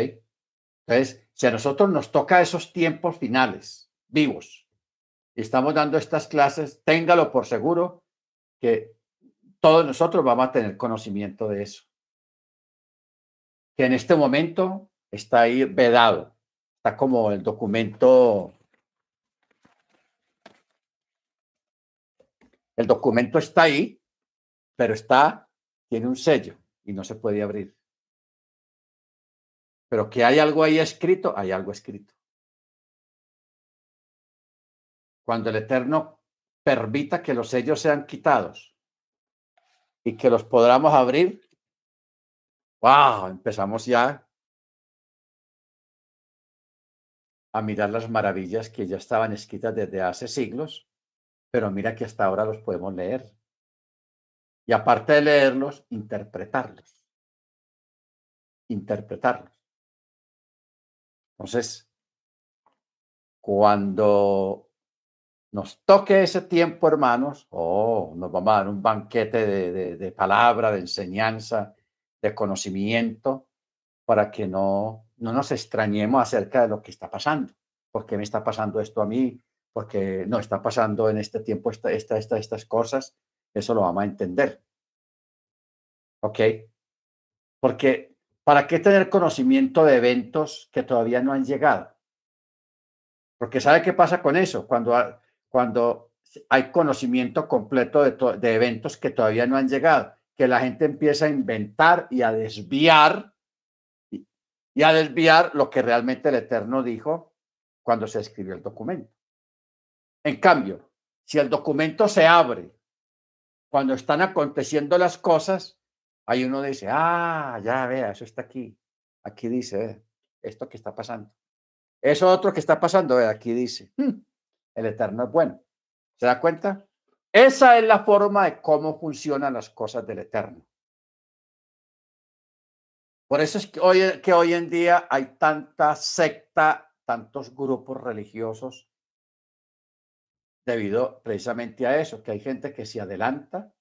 Entonces, si a nosotros nos toca esos tiempos finales vivos y estamos dando estas clases, téngalo por seguro que todos nosotros vamos a tener conocimiento de eso. Que en este momento está ahí vedado, está como el documento El documento está ahí, pero está, tiene un sello y no se puede abrir. Pero que hay algo ahí escrito, hay algo escrito. Cuando el Eterno permita que los sellos sean quitados y que los podamos abrir, wow, empezamos ya a mirar las maravillas que ya estaban escritas desde hace siglos pero mira que hasta ahora los podemos leer. Y aparte de leerlos, interpretarlos. Interpretarlos. Entonces, cuando nos toque ese tiempo, hermanos, oh, nos vamos a dar un banquete de, de palabra, de enseñanza, de conocimiento, para que no, no nos extrañemos acerca de lo que está pasando. ¿Por qué me está pasando esto a mí? porque no está pasando en este tiempo esta, esta, estas cosas, eso lo vamos a entender. ¿Ok? Porque ¿para qué tener conocimiento de eventos que todavía no han llegado? Porque ¿sabe qué pasa con eso? Cuando, cuando hay conocimiento completo de, eventos que todavía no han llegado, que la gente empieza a inventar y a desviar y a desviar lo que realmente el Eterno dijo cuando se escribió el documento. En cambio, si el documento se abre cuando están aconteciendo las cosas, ahí uno dice, ah, ya vea, eso está aquí. Aquí dice, esto que está pasando. Eso otro que está pasando, aquí dice, hmm, el Eterno es bueno. ¿Se da cuenta? Esa es la forma de cómo funcionan las cosas del Eterno. Por eso es que hoy, que hoy en día hay tanta secta, tantos grupos religiosos debido precisamente a eso, que hay gente que se adelanta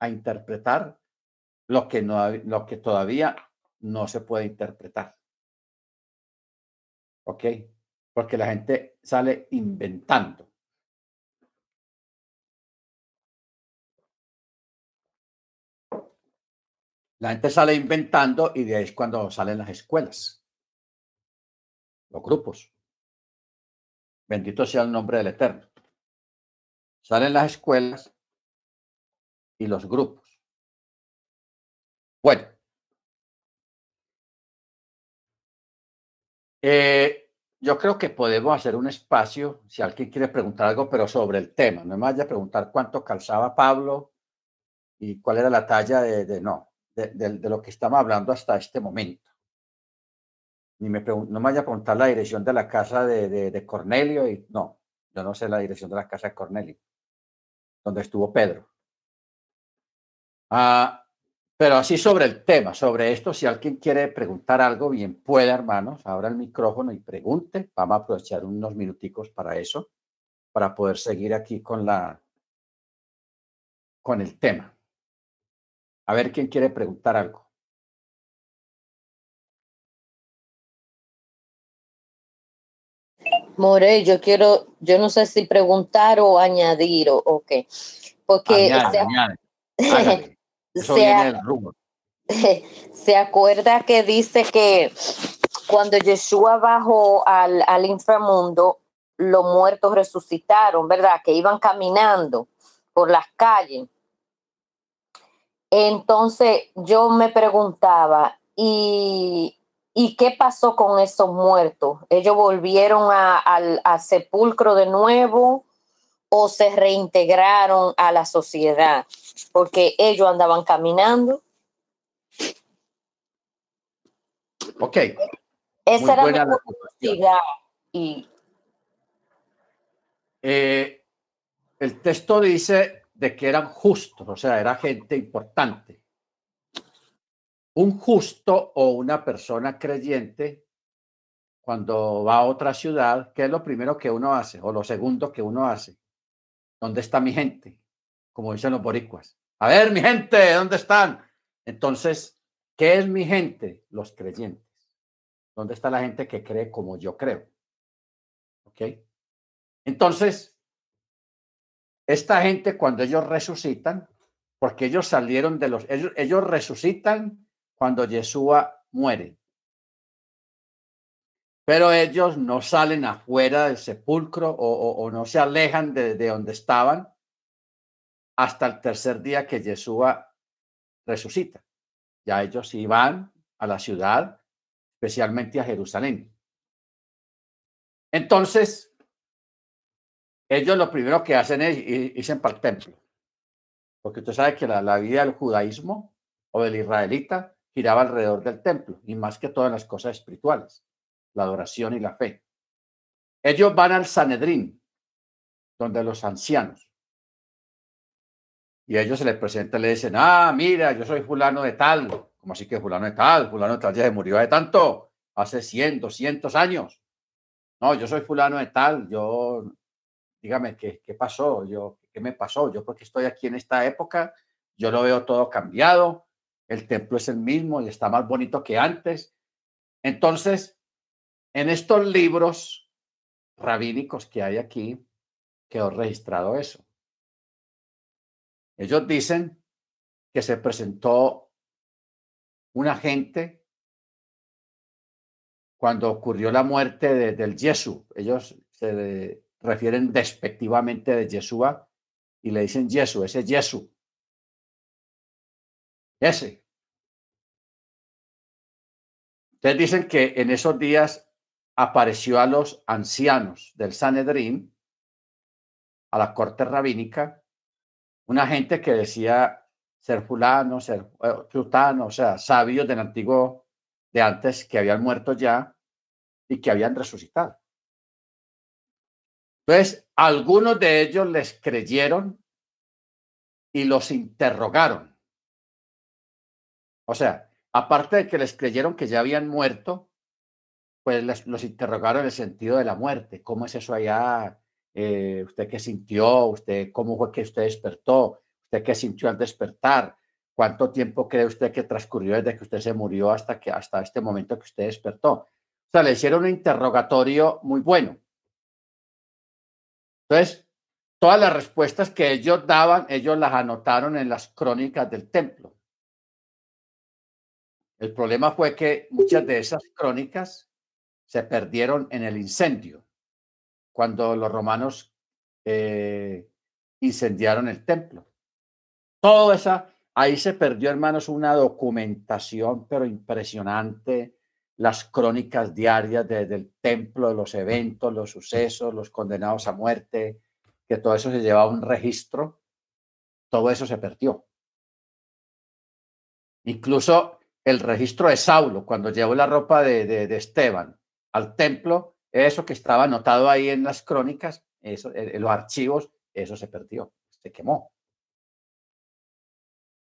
a interpretar lo que, no, lo que todavía no se puede interpretar. ¿Ok? Porque la gente sale inventando. La gente sale inventando y de ahí es cuando salen las escuelas, los grupos. Bendito sea el nombre del Eterno. Salen las escuelas y los grupos. Bueno. Eh, yo creo que podemos hacer un espacio, si alguien quiere preguntar algo, pero sobre el tema. No me vaya a preguntar cuánto calzaba Pablo y cuál era la talla de, no, de, lo que estamos hablando hasta este momento. Ni me no me vaya a preguntar la dirección de la casa de, de Cornelio y no, yo no sé la dirección de la casa de Cornelio donde estuvo Pedro. Ah, pero así sobre el tema, sobre esto, si alguien quiere preguntar algo, bien puede, hermanos, abra el micrófono y pregunte. Vamos a aprovechar unos minuticos para eso, para poder seguir aquí con la con el tema. A ver quién quiere preguntar algo. More, yo quiero, yo no sé si preguntar o añadir o, qué, porque *laughs* *laughs* se, acuerda que dice que cuando Yeshua bajó al, al inframundo, los muertos resucitaron, ¿verdad? Que iban caminando por las calles. Entonces yo me preguntaba, ¿y ¿Y qué pasó con esos muertos? ¿Ellos volvieron al, sepulcro de nuevo o se reintegraron a la sociedad? Porque ellos andaban caminando. Ok. Esa era mi curiosidad. Y... Eh, el texto dice de que eran justos, o sea, era gente importante. Un justo o una persona creyente, cuando va a otra ciudad, ¿qué es lo primero que uno hace? O lo segundo que uno hace. ¿Dónde está mi gente? Como dicen los boricuas. A ver, mi gente, ¿dónde están? Entonces, ¿qué es mi gente? Los creyentes. ¿Dónde está la gente que cree como yo creo? ¿Ok? Entonces, esta gente cuando ellos resucitan, porque ellos salieron de los, ellos, ellos resucitan cuando Yeshua muere. Pero ellos no salen afuera del sepulcro o, no se alejan de, de, donde estaban hasta el tercer día que Yeshua resucita. Ya ellos iban a la ciudad, especialmente a Jerusalén. Entonces, ellos lo primero que hacen es irse para el templo. Porque usted sabe que la, vida del judaísmo o del israelita giraba alrededor del templo y más que todas las cosas espirituales, la adoración y la fe. Ellos van al Sanedrín, donde los ancianos. Y ellos se les presentan y le dicen, ah, mira, yo soy fulano de tal. como así que fulano de tal? Fulano de tal ya se murió de tanto, hace 100, 200 años. No, yo soy fulano de tal, yo, dígame, ¿qué, qué pasó? Yo, ¿Qué me pasó? Yo porque estoy aquí en esta época, yo lo veo todo cambiado, el templo es el mismo y está más bonito que antes. Entonces, en estos libros rabínicos que hay aquí, quedó registrado eso. Ellos dicen que se presentó un agente cuando ocurrió la muerte del Jesús. Ellos se refieren despectivamente de Yeshua y le dicen Jesús, ese Jesús. Ese. Ustedes dicen que en esos días apareció a los ancianos del Sanedrín, a la corte rabínica, una gente que decía ser fulano, ser frutano, eh, o sea, sabios del antiguo de antes que habían muerto ya y que habían resucitado. Entonces, algunos de ellos les creyeron y los interrogaron. O sea, aparte de que les creyeron que ya habían muerto, pues les, los interrogaron en el sentido de la muerte. ¿Cómo es eso allá? Eh, usted qué sintió, usted cómo fue que usted despertó, usted qué sintió al despertar, cuánto tiempo cree usted que transcurrió desde que usted se murió hasta que hasta este momento que usted despertó. O sea, le hicieron un interrogatorio muy bueno. Entonces, todas las respuestas que ellos daban, ellos las anotaron en las crónicas del templo. El problema fue que muchas de esas crónicas se perdieron en el incendio cuando los romanos eh, incendiaron el templo. Todo esa, ahí se perdió, hermanos, una documentación, pero impresionante, las crónicas diarias del templo, de los eventos, los sucesos, los condenados a muerte, que todo eso se llevaba un registro, todo eso se perdió. Incluso el registro de Saulo, cuando llevó la ropa de, de Esteban al templo, eso que estaba anotado ahí en las crónicas, eso, en eh, los archivos, eso se perdió, se quemó.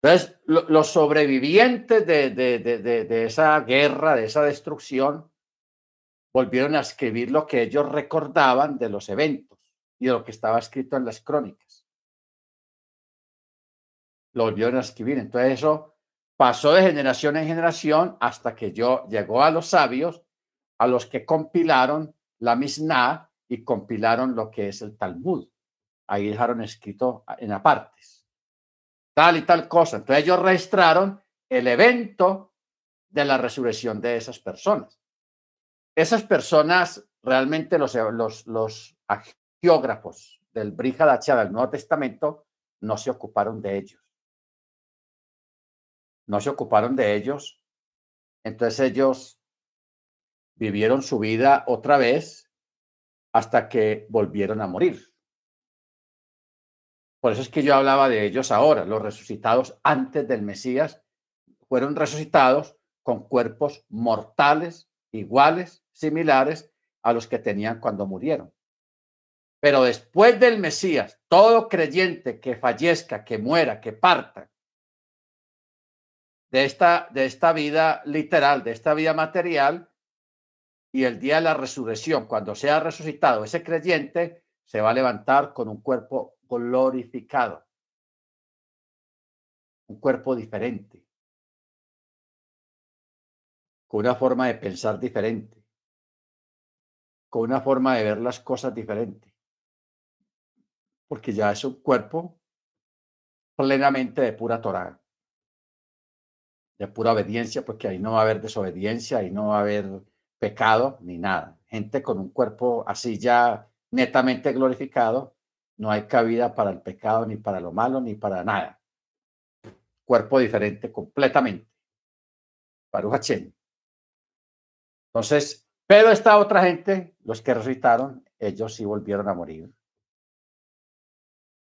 Entonces, los sobrevivientes de, de, de, de, esa guerra, de esa destrucción, volvieron a escribir lo que ellos recordaban de los eventos y de lo que estaba escrito en las crónicas. Lo volvieron a escribir. Entonces, eso pasó de generación en generación hasta que yo llegó a los sabios, a los que compilaron la Mishnah y compilaron lo que es el Talmud. Ahí dejaron escrito en apartes. Tal y tal cosa. Entonces ellos registraron el evento de la resurrección de esas personas. Esas personas, realmente los, los, los geógrafos del Brihadacha del Nuevo Testamento, no se ocuparon de ellos. No se ocuparon de ellos. Entonces ellos vivieron su vida otra vez hasta que volvieron a morir. Por eso es que yo hablaba de ellos ahora, los resucitados antes del Mesías fueron resucitados con cuerpos mortales, iguales, similares a los que tenían cuando murieron. Pero después del Mesías, todo creyente que fallezca, que muera, que parta de esta, de esta vida literal, de esta vida material, y el día de la resurrección, cuando sea resucitado ese creyente, se va a levantar con un cuerpo glorificado, un cuerpo diferente, con una forma de pensar diferente, con una forma de ver las cosas diferente, porque ya es un cuerpo plenamente de pura Torah, de pura obediencia, porque ahí no va a haber desobediencia, ahí no va a haber pecado ni nada. Gente con un cuerpo así ya netamente glorificado, no hay cabida para el pecado, ni para lo malo, ni para nada. Cuerpo diferente completamente. Baruch Entonces, pero esta otra gente, los que resucitaron, ellos sí volvieron a morir.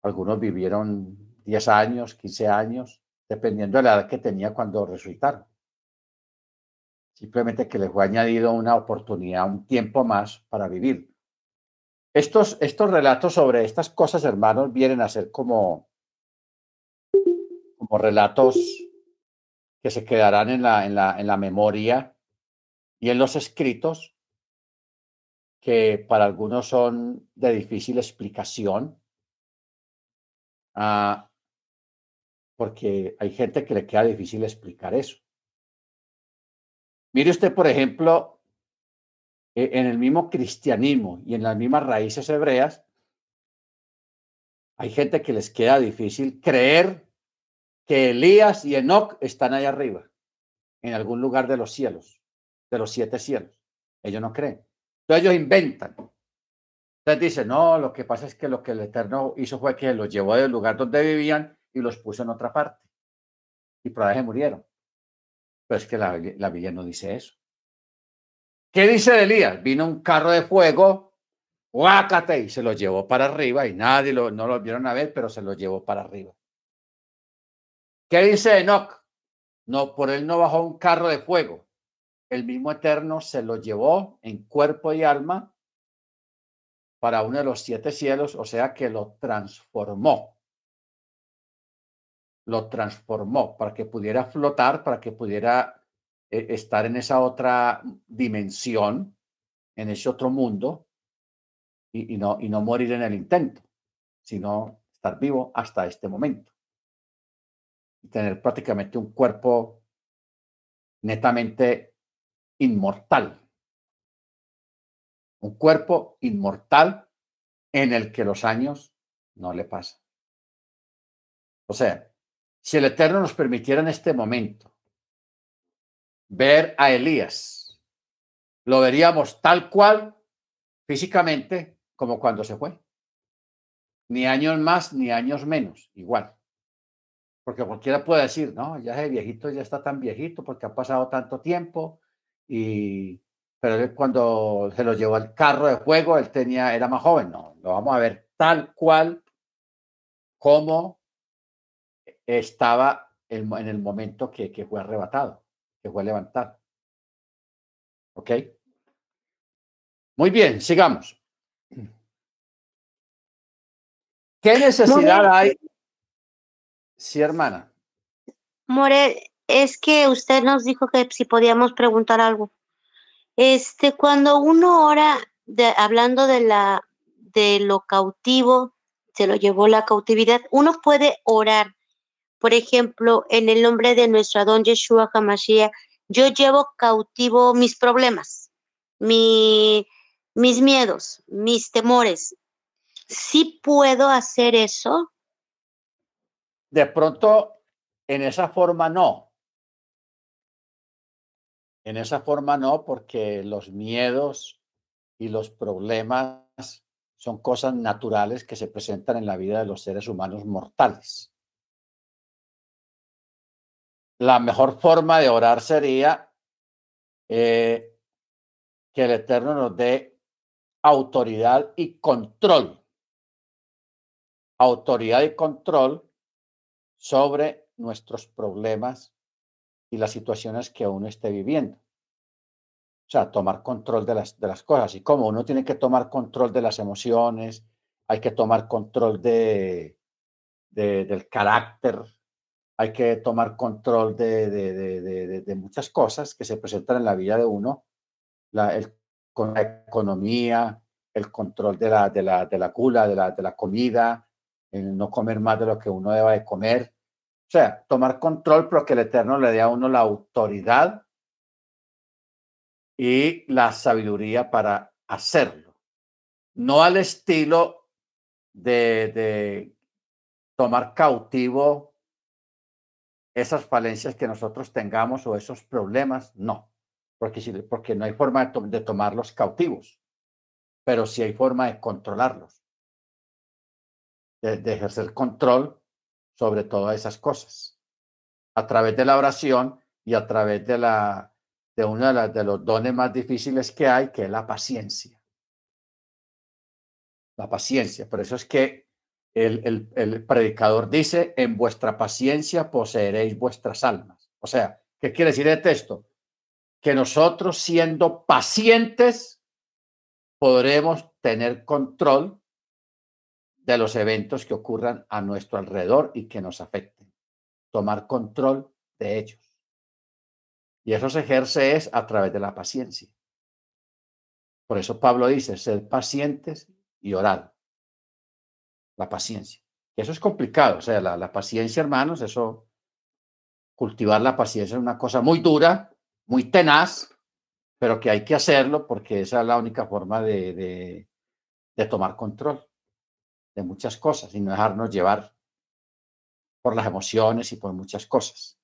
Algunos vivieron 10 años, 15 años, dependiendo de la edad que tenía cuando resucitaron. Simplemente que les fue añadido una oportunidad, un tiempo más para vivir. Estos, estos relatos sobre estas cosas, hermanos, vienen a ser como, como relatos que se quedarán en la, en, la, en la memoria y en los escritos, que para algunos son de difícil explicación, ah, porque hay gente que le queda difícil explicar eso. Mire usted, por ejemplo, e, en el mismo cristianismo y en las mismas raíces hebreas, hay gente que les queda difícil creer que Elías y Enoch están ahí arriba, en algún lugar de los cielos, de los siete cielos. Ellos no creen. Entonces ellos inventan. Entonces dicen, no, lo que pasa es que lo que el Eterno hizo fue que los llevó del lugar donde vivían y los puso en otra parte. Y por ahí murieron. Pero es que la, la Biblia no dice eso. ¿Qué dice Elías? Vino un carro de fuego, guácate, y se lo llevó para arriba y nadie lo, no lo vieron a ver, pero se lo llevó para arriba. ¿Qué dice Enoch? No, por él no bajó un carro de fuego. El mismo Eterno se lo llevó en cuerpo y alma para uno de los siete cielos, o sea que lo transformó lo transformó para que pudiera flotar, para que pudiera eh, estar en esa otra dimensión, en ese otro mundo, y, no, y no morir en el intento, sino estar vivo hasta este momento. Y tener prácticamente un cuerpo netamente inmortal. Un cuerpo inmortal en el que los años no le pasan. O sea, si el Eterno nos permitiera en este momento ver a Elías, lo veríamos tal cual físicamente como cuando se fue. Ni años más ni años menos, igual. Porque cualquiera puede decir, no, ya ese viejito ya está tan viejito porque ha pasado tanto tiempo y pero cuando se lo llevó al carro de fuego, él tenía, era más joven. No, lo vamos a ver tal cual como estaba en, el momento que, que fue arrebatado, que fue levantado. ¿Ok? Muy bien, sigamos. ¿Qué necesidad hay? Sí, hermana. More, es que usted nos dijo que si podíamos preguntar algo. Este, cuando uno ora, de, hablando de la de lo cautivo, se lo llevó la cautividad, uno puede orar por ejemplo, en el nombre de nuestro Adón Yeshua HaMashiach, yo llevo cautivo mis problemas, mi, mis miedos, mis temores. ¿Sí puedo hacer eso? De pronto, en esa forma no. En esa forma no, porque los miedos y los problemas son cosas naturales que se presentan en la vida de los seres humanos mortales la mejor forma de orar sería eh, que el Eterno nos dé autoridad y control. Autoridad y control sobre nuestros problemas y las situaciones que uno esté viviendo. O sea, tomar control de las, de las cosas. Y como uno tiene que tomar control de las emociones, hay que tomar control de, del carácter, hay que tomar control de, de, muchas cosas que se presentan en la vida de uno, la, el, con la economía, el control de la, de la, de la cula, de la, de la comida, el no comer más de lo que uno deba de comer. O sea, tomar control, pero que el Eterno le dé a uno la autoridad y la sabiduría para hacerlo. No al estilo de, de tomar cautivo esas falencias que nosotros tengamos o esos problemas, no, porque, porque no hay forma de, tomarlos cautivos, pero sí hay forma de controlarlos, de, de ejercer control sobre todas esas cosas, a través de la oración y a través de la de uno de, de los dones más difíciles que hay, que es la paciencia. La paciencia. Por eso es que el, predicador dice, en vuestra paciencia poseeréis vuestras almas. O sea, ¿qué quiere decir el texto? Que nosotros siendo pacientes podremos tener control de los eventos que ocurran a nuestro alrededor y que nos afecten. Tomar control de ellos. Y eso se ejerce es a través de la paciencia. Por eso Pablo dice, sed pacientes y orad. La paciencia. Eso es complicado. O sea, la, la paciencia, hermanos, eso, cultivar la paciencia es una cosa muy dura, muy tenaz, pero que hay que hacerlo porque esa es la única forma de, de, de tomar control de muchas cosas y no dejarnos llevar por las emociones y por muchas cosas.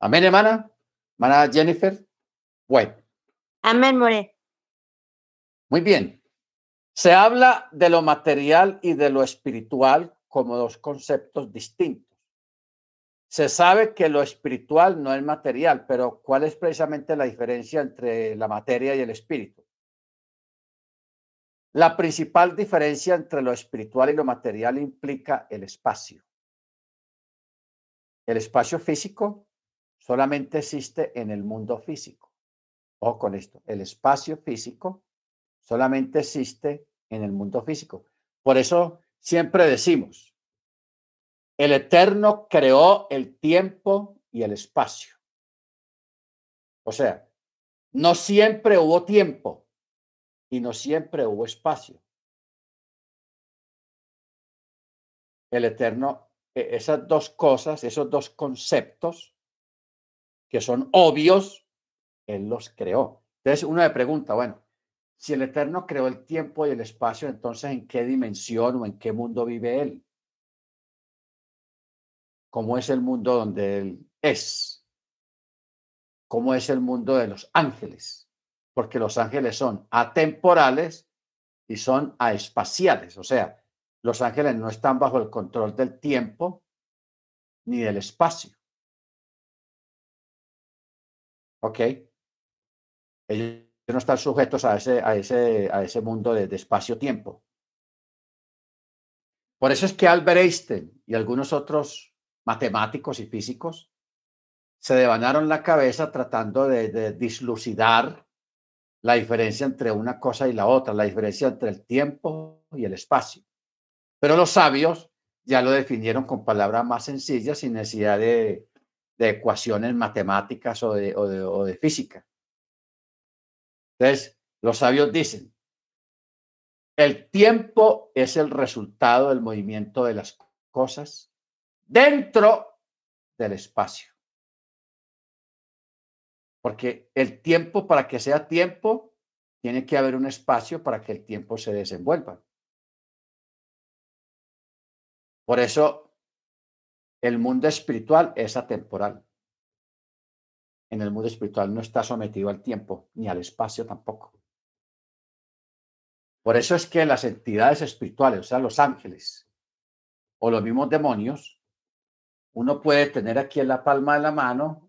Amén, hermana. Mana Jennifer Bueno. Amén, More. Muy bien. Se habla de lo material y de lo espiritual como dos conceptos distintos. Se sabe que lo espiritual no es material, pero ¿cuál es precisamente la diferencia entre la materia y el espíritu? La principal diferencia entre lo espiritual y lo material implica el espacio. El espacio físico solamente existe en el mundo físico. Ojo con esto, el espacio físico solamente existe en el mundo físico. Por eso siempre decimos, el Eterno creó el tiempo y el espacio. O sea, no siempre hubo tiempo y no siempre hubo espacio. El Eterno, e, esas dos cosas, esos dos conceptos, que son obvios, Él los creó. Entonces uno me pregunta, bueno, si el Eterno creó el tiempo y el espacio, entonces ¿en qué dimensión o en qué mundo vive Él? ¿Cómo es el mundo donde Él es? ¿Cómo es el mundo de los ángeles? Porque los ángeles son atemporales y son aespaciales, o sea, los ángeles no están bajo el control del tiempo ni del espacio. ¿Ok? Ellos no están sujetos a ese, a ese, a ese mundo de, espacio-tiempo. Por eso es que Albert Einstein y algunos otros matemáticos y físicos se devanaron la cabeza tratando de, de, dislucidar la diferencia entre una cosa y la otra, la diferencia entre el tiempo y el espacio. Pero los sabios ya lo definieron con palabras más sencillas sin necesidad de, de ecuaciones matemáticas o de, o de física. Entonces, los sabios dicen, el tiempo es el resultado del movimiento de las cosas dentro del espacio. Porque el tiempo, para que sea tiempo, tiene que haber un espacio para que el tiempo se desenvuelva. Por eso el mundo espiritual es atemporal. En el mundo espiritual no está sometido al tiempo ni al espacio tampoco. Por eso es que las entidades espirituales, o sea, los ángeles o los mismos demonios, uno puede tener aquí en la palma de la mano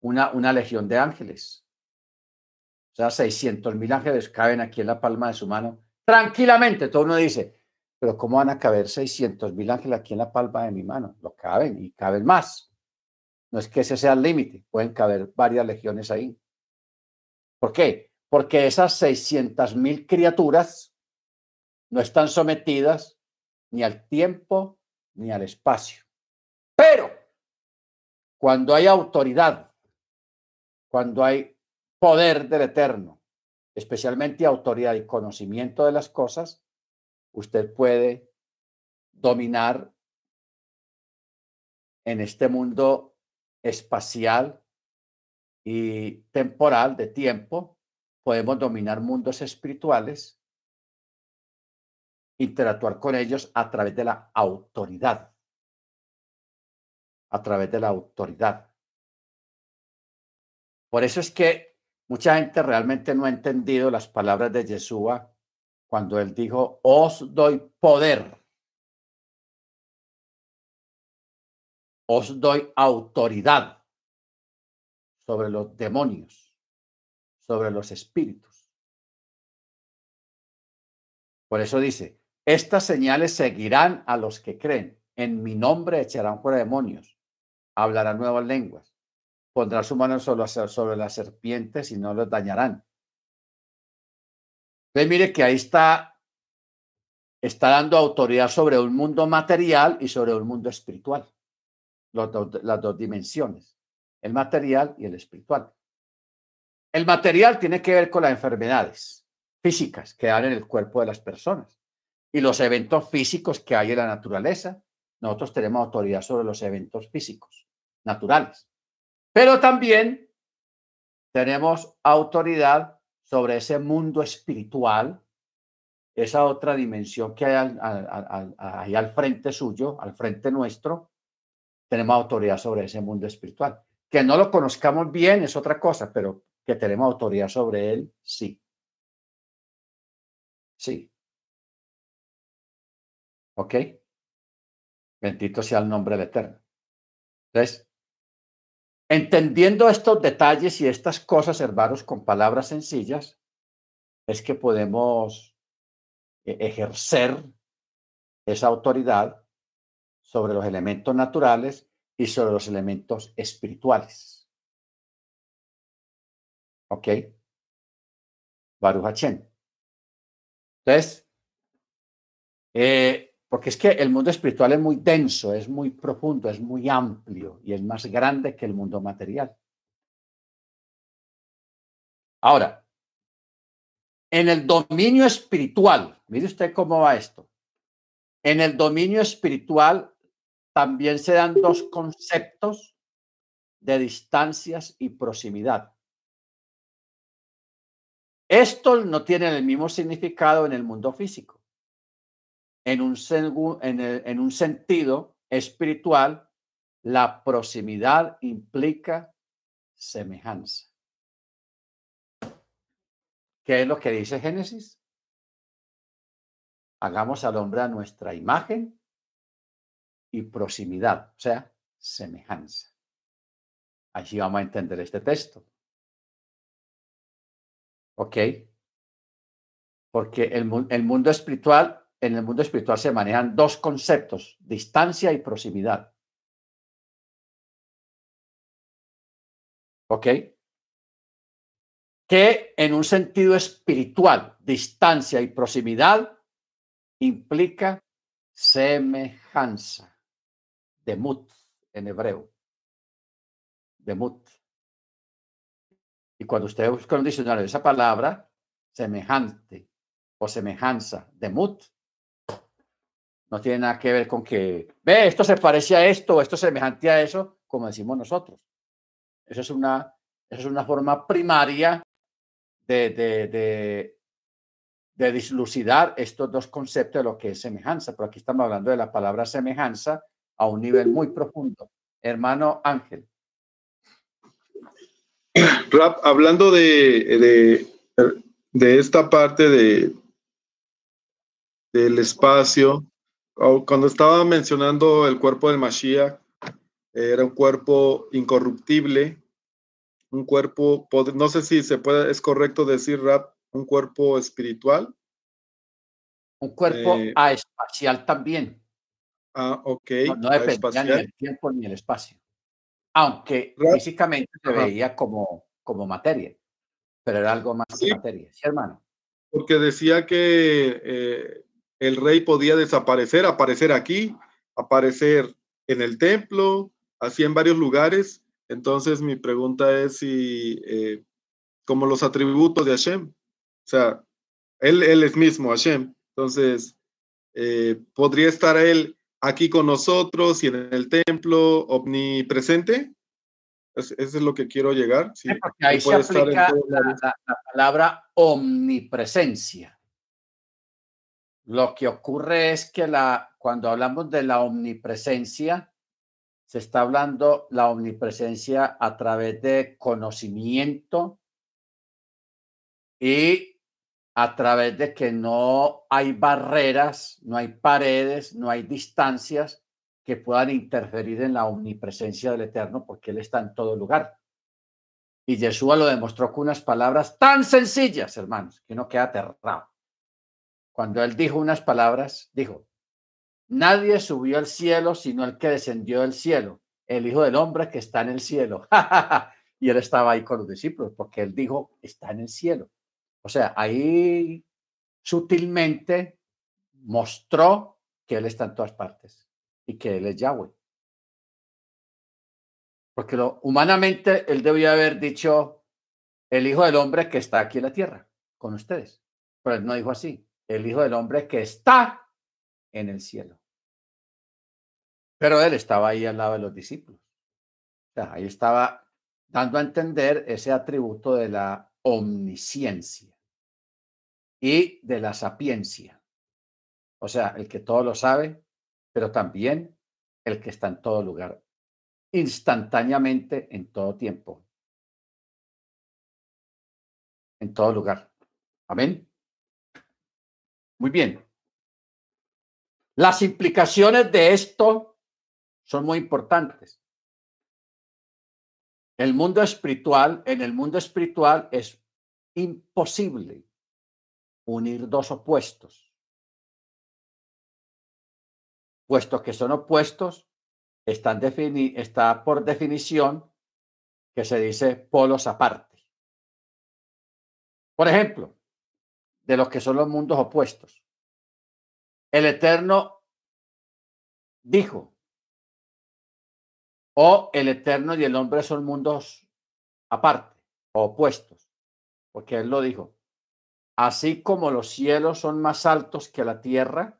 una, una legión de ángeles. O sea, 600 mil ángeles caben aquí en la palma de su mano tranquilamente. Todo uno dice, pero ¿cómo van a caber 600 mil ángeles aquí en la palma de mi mano? Lo caben y caben más. No es que ese sea el límite, pueden caber varias legiones ahí. ¿Por qué? Porque esas 600 mil criaturas no están sometidas ni al tiempo ni al espacio. Pero cuando hay autoridad, cuando hay poder del Eterno, especialmente autoridad y conocimiento de las cosas, usted puede dominar en este mundo espacial y temporal de tiempo, podemos dominar mundos espirituales, interactuar con ellos a través de la autoridad, a través de la autoridad. Por eso es que mucha gente realmente no ha entendido las palabras de Yeshua cuando él dijo, os doy poder os doy autoridad sobre los demonios, sobre los espíritus. Por eso dice, estas señales seguirán a los que creen. En mi nombre echarán fuera demonios, hablarán nuevas lenguas, pondrán su mano sobre, las serpientes y no los dañarán. Entonces mire que ahí está, está dando autoridad sobre un mundo material y sobre un mundo espiritual las dos dimensiones, el material y el espiritual. El material tiene que ver con las enfermedades físicas que hay en el cuerpo de las personas y los eventos físicos que hay en la naturaleza. Nosotros tenemos autoridad sobre los eventos físicos naturales, pero también tenemos autoridad sobre ese mundo espiritual, esa otra dimensión que hay ahí al frente suyo, al frente nuestro, tenemos autoridad sobre ese mundo espiritual. Que no lo conozcamos bien es otra cosa, pero que tenemos autoridad sobre él, sí. Sí. ¿Ok? Bendito sea el nombre del Eterno. Entonces, entendiendo estos detalles y estas cosas, hermanos, con palabras sencillas, es que podemos eh, ejercer esa autoridad sobre los elementos naturales y sobre los elementos espirituales. ¿Ok? Baruch Entonces, eh, porque es que el mundo espiritual es muy denso, es muy profundo, es muy amplio y es más grande que el mundo material. Ahora, en el dominio espiritual, mire usted cómo va esto. En el dominio espiritual también se dan dos conceptos de distancias y proximidad. Estos no tienen el mismo significado en el mundo físico. En un, en, un sentido espiritual, la proximidad implica semejanza. ¿Qué es lo que dice Génesis? Hagamos al hombre a nuestra imagen y proximidad, o sea, semejanza. Así vamos a entender este texto. ¿Ok? Porque el, el mundo espiritual, en el mundo espiritual se manejan dos conceptos, distancia y proximidad. ¿Ok? Que en un sentido espiritual, distancia y proximidad implica semejanza demut en hebreo. Demut. Y cuando usted busca un diccionario esa palabra, semejante o semejanza, demut, no tiene nada que ver con que, ve, esto se parece a esto, esto es semejante a eso, como decimos nosotros. Eso es una, eso es una forma primaria de, de, de, de dislucidar estos dos conceptos de lo que es semejanza. Pero aquí estamos hablando de la palabra semejanza a un nivel muy profundo. Hermano Ángel. Rap, hablando de, de, esta parte de del espacio, cuando estaba mencionando el cuerpo del Mashiach, era un cuerpo incorruptible, un cuerpo, no sé si se puede, es correcto decir, Rap, un cuerpo espiritual. Un cuerpo eh, espacial también. Ah, ok. No, depende ni del tiempo ni el espacio. aunque físicamente se veía como, como materia, pero era algo más que materia, ¿sí, hermano? Porque decía que eh, el rey podía desaparecer, aparecer aquí, aparecer en el templo, así en varios lugares. Entonces mi pregunta es si, eh, como los atributos de Hashem, o sea, él, él es mismo Hashem, entonces eh, podría estar él aquí con nosotros y en el templo omnipresente. Eso es lo que quiero llegar. Sí, porque ahí se aplica la palabra omnipresencia. Lo que ocurre es que la, cuando hablamos de la omnipresencia, se está hablando la omnipresencia a través de conocimiento y a través de que no hay barreras, no hay paredes, no hay distancias que puedan interferir en la omnipresencia del Eterno, porque Él está en todo lugar. Y Yeshua lo demostró con unas palabras tan sencillas, hermanos, que uno queda aterrado. Cuando él dijo unas palabras, dijo, nadie subió al cielo sino el que descendió del cielo, el Hijo del Hombre que está en el cielo. *laughs* y él estaba ahí con los discípulos porque él dijo, está en el cielo. O sea, ahí sutilmente mostró que él está en todas partes y que él es Yahweh. Porque lo, humanamente él debía haber dicho, el Hijo del Hombre que está aquí en la tierra, con ustedes. Pero él no dijo así el Hijo del Hombre que está en el cielo. Pero él estaba ahí al lado de los discípulos. O sea, ahí estaba dando a entender ese atributo de la omnisciencia y de la sapiencia. O sea, el que todo lo sabe, pero también el que está en todo lugar, instantáneamente, en todo tiempo, en todo lugar. Amén. Muy bien. Las implicaciones de esto son muy importantes. El mundo espiritual, en el mundo espiritual es imposible unir dos opuestos. Puesto que son opuestos, están está por definición que se dice polos aparte. Por ejemplo, de los que son los mundos opuestos. El Eterno dijo, o el Eterno y el hombre son mundos aparte, opuestos, porque Él lo dijo. Así como los cielos son más altos que la tierra,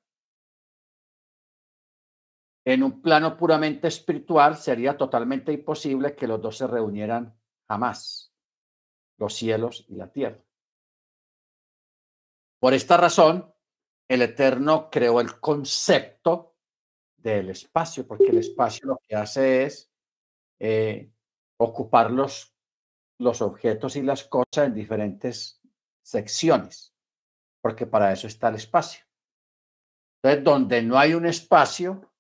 en un plano puramente espiritual sería totalmente imposible que los dos se reunieran jamás, los cielos y la tierra. Por esta razón, el Eterno creó el concepto del espacio, porque el espacio lo que hace es eh, ocupar los, los objetos y las cosas en diferentes secciones, porque para eso está el espacio. Entonces, donde no hay un espacio,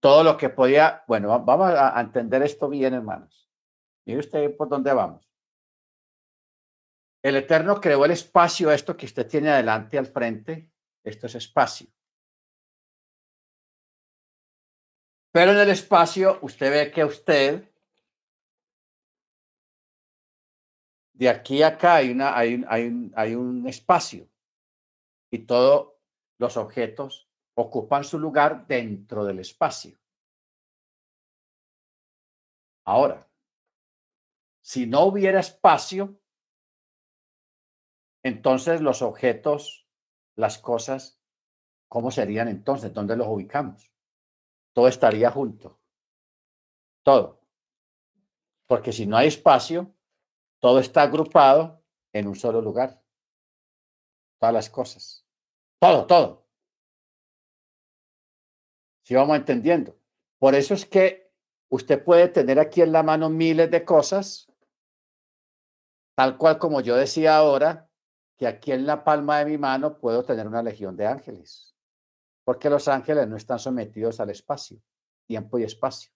todo lo que podía, bueno, vamos a entender esto bien, hermanos. Mire usted por dónde vamos. El Eterno creó el espacio, esto que usted tiene adelante al frente, esto es espacio. Pero en el espacio usted ve que usted, de aquí a acá hay, una, hay, hay, hay un espacio y todos los objetos ocupan su lugar dentro del espacio. Ahora, si no hubiera espacio, entonces, los objetos, las cosas, ¿cómo serían entonces? ¿Dónde los ubicamos? Todo estaría junto. Todo. Porque si no hay espacio, todo está agrupado en un solo lugar. Todas las cosas. Todo, todo. Si vamos entendiendo. Por eso es que usted puede tener aquí en la mano miles de cosas, tal cual como yo decía ahora, que aquí en la palma de mi mano puedo tener una legión de ángeles, porque los ángeles no están sometidos al espacio, tiempo y espacio.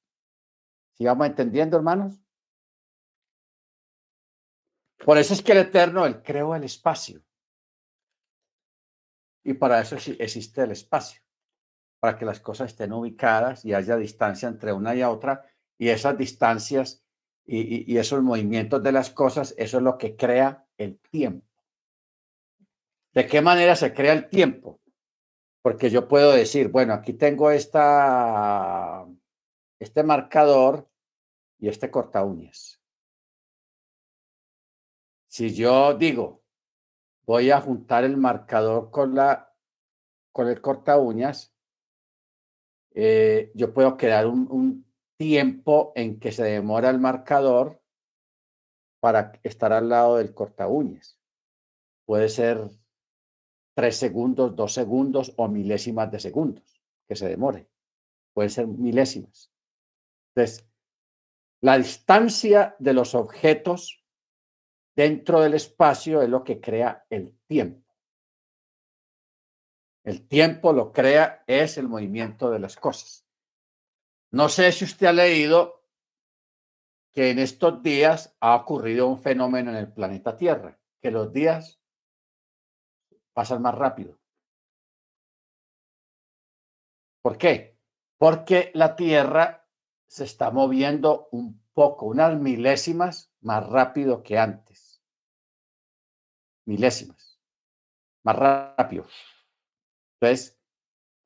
¿Sí vamos entendiendo, hermanos? Por eso es que el Eterno, Él creó el espacio. Y para eso existe el espacio, para que las cosas estén ubicadas y haya distancia entre una y otra y esas distancias y, y, esos movimientos de las cosas, eso es lo que crea el tiempo. ¿De qué manera se crea el tiempo? Porque yo puedo decir, bueno, aquí tengo esta, este marcador y este corta uñas. Si yo digo, voy a juntar el marcador con, la, con el corta uñas, eh, yo puedo crear un, un tiempo en que se demora el marcador para estar al lado del corta uñas. Puede ser tres segundos, dos segundos o milésimas de segundos que se demore. Pueden ser milésimas. Entonces, la distancia de los objetos dentro del espacio es lo que crea el tiempo. El tiempo lo crea es el movimiento de las cosas. No sé si usted ha leído que en estos días ha ocurrido un fenómeno en el planeta Tierra, que los días pasan más rápido. ¿Por qué? Porque la Tierra se está moviendo un poco, unas milésimas más rápido que antes. Milésimas. Más rápido. Entonces,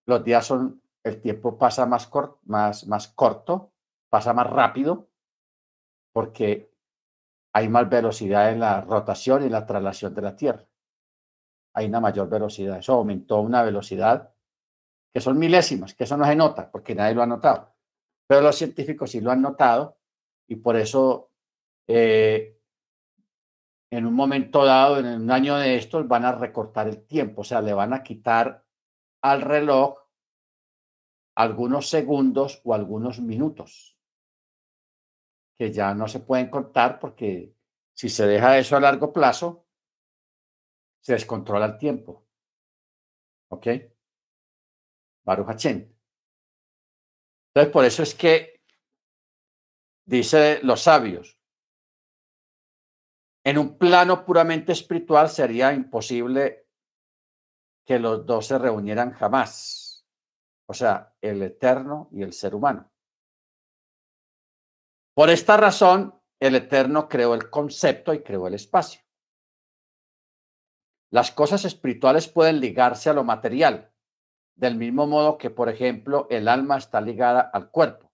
los días son el tiempo pasa más, más, más corto, pasa más rápido, porque hay más velocidad en la rotación y la traslación de la Tierra. Hay una mayor velocidad. Eso aumentó una velocidad que son milésimas, que eso no se nota, porque nadie lo ha notado. Pero los científicos sí lo han notado y por eso eh, en un momento dado, en un año de estos, van a recortar el tiempo, o sea, le van a quitar al reloj algunos segundos o algunos minutos, que ya no se pueden contar porque si se deja eso a largo plazo, se descontrola el tiempo. ¿Ok? Baruch Entonces, por eso es que, dice los sabios, en un plano puramente espiritual sería imposible que los dos se reunieran jamás o sea, el eterno y el ser humano. Por esta razón, el eterno creó el concepto y creó el espacio. Las cosas espirituales pueden ligarse a lo material, del mismo modo que, por ejemplo, el alma está ligada al cuerpo.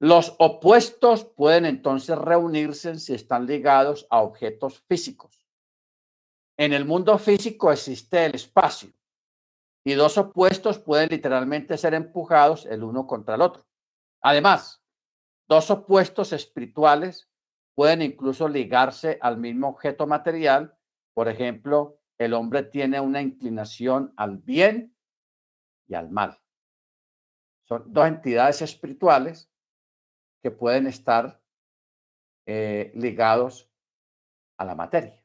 Los opuestos pueden entonces reunirse si están ligados a objetos físicos. En el mundo físico existe el espacio y dos opuestos pueden literalmente ser empujados el uno contra el otro. Además, dos opuestos espirituales pueden incluso ligarse al mismo objeto material. Por ejemplo, el hombre tiene una inclinación al bien y al mal. Son dos entidades espirituales que pueden estar eh, ligados a la materia,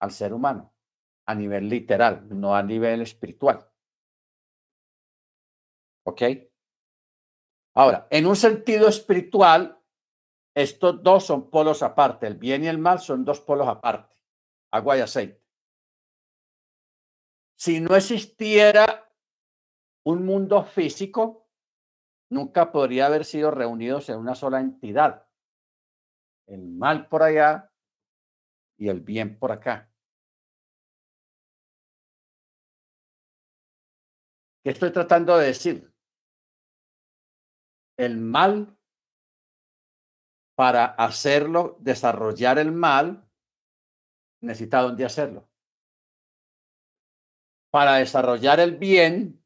al ser humano, a nivel literal, no a nivel espiritual. ¿Ok? Ahora, en un sentido espiritual, estos dos son polos aparte. El bien y el mal son dos polos aparte. Agua y aceite. Si no existiera un mundo físico, nunca podría haber sido reunidos en una sola entidad. El mal por allá y el bien por acá. ¿Qué estoy tratando de decir? el mal, para hacerlo, desarrollar el mal, necesita dónde hacerlo. Para desarrollar el bien,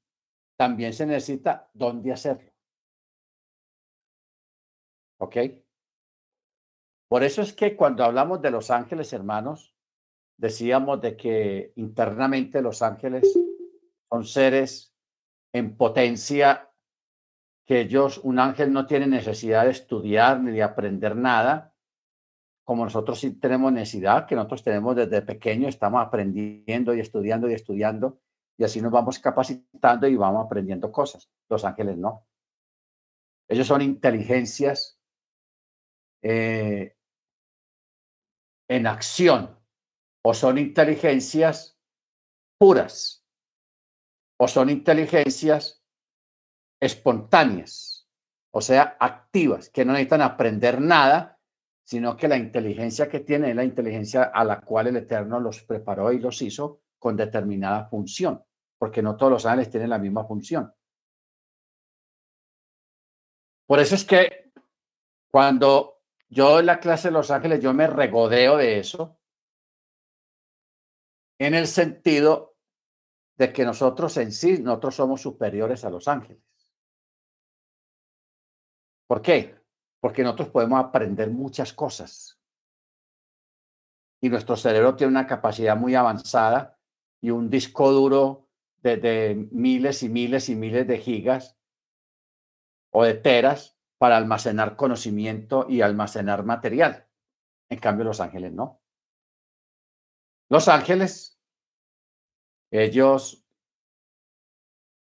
también se necesita dónde hacerlo. ¿Ok? Por eso es que cuando hablamos de los ángeles, hermanos, decíamos de que internamente los ángeles son seres en potencia que ellos, un ángel no tiene necesidad de estudiar ni de aprender nada, como nosotros sí tenemos necesidad, que nosotros tenemos desde pequeño, estamos aprendiendo y estudiando y estudiando, y así nos vamos capacitando y vamos aprendiendo cosas. Los ángeles no. Ellos son inteligencias eh, en acción, o son inteligencias puras, o son inteligencias espontáneas. o sea, activas, que no necesitan aprender nada, sino que la inteligencia que tienen es la inteligencia a la cual el Eterno los preparó y los hizo con determinada función, porque no todos los ángeles tienen la misma función. Por eso es que cuando yo en la clase de los ángeles, yo me regodeo de eso, en el sentido de que nosotros en sí, nosotros somos superiores a los ángeles. ¿Por qué? Porque nosotros podemos aprender muchas cosas. Y nuestro cerebro tiene una capacidad muy avanzada y un disco duro de, de miles y miles y miles de gigas o de teras para almacenar conocimiento y almacenar material. En cambio, los ángeles no. Los ángeles, ellos,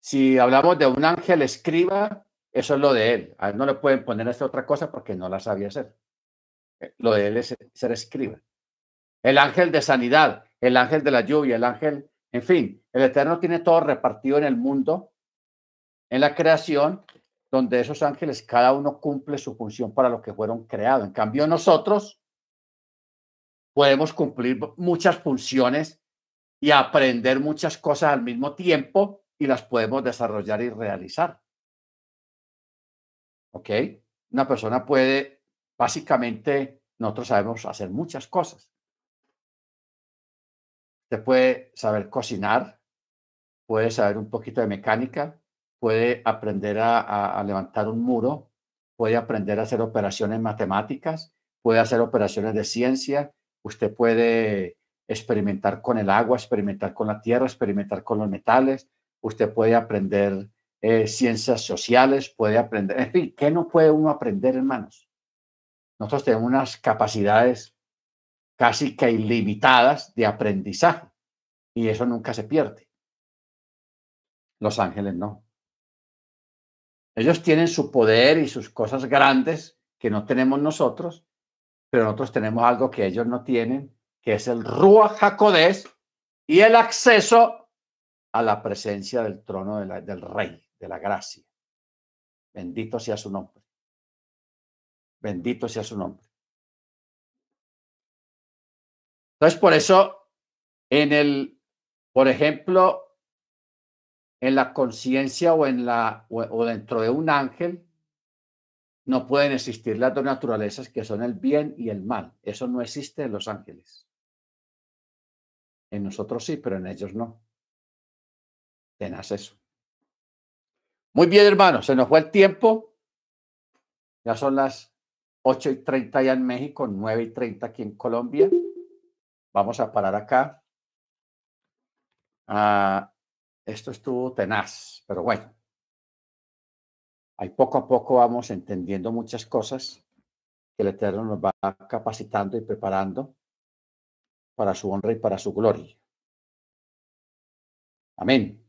si hablamos de un ángel escriba, eso es lo de él. A él no le pueden poner esta otra cosa porque no la sabía hacer. Eh, lo de él es ser escriba. El ángel de sanidad, el ángel de la lluvia, el ángel, en fin, el Eterno tiene todo repartido en el mundo, en la creación, donde esos ángeles cada uno cumple su función para lo que fueron creados. En cambio, nosotros podemos cumplir muchas funciones y aprender muchas cosas al mismo tiempo y las podemos desarrollar y realizar. ¿Ok? Una persona puede, básicamente, nosotros sabemos hacer muchas cosas. Usted puede saber cocinar, puede saber un poquito de mecánica, puede aprender a, levantar un muro, puede aprender a hacer operaciones matemáticas, puede hacer operaciones de ciencia, usted puede experimentar con el agua, experimentar con la tierra, experimentar con los metales, usted puede aprender eh, ciencias sociales, puede aprender, en fin, ¿qué no puede uno aprender, hermanos? Nosotros tenemos unas capacidades casi que ilimitadas de aprendizaje y eso nunca se pierde. Los ángeles no. Ellos tienen su poder y sus cosas grandes que no tenemos nosotros, pero nosotros tenemos algo que ellos no tienen, que es el Ruach y el acceso a la presencia del trono del rey de la gracia. Bendito sea su nombre. Bendito sea su nombre. Entonces, por eso, en el, por ejemplo, en la conciencia o en la o, dentro de un ángel, no pueden existir las dos naturalezas que son el bien y el mal. Eso no existe en los ángeles. En nosotros sí, pero en ellos no. Tenaz eso. Muy bien, hermanos, se nos fue el tiempo. Ya son las 8 y 30 ya en México, 9 y 30 aquí en Colombia. Vamos a parar acá. Ah, esto estuvo tenaz, pero bueno. Ahí poco a poco vamos entendiendo muchas cosas que el Eterno nos va capacitando y preparando para su honra y para su gloria. Amén.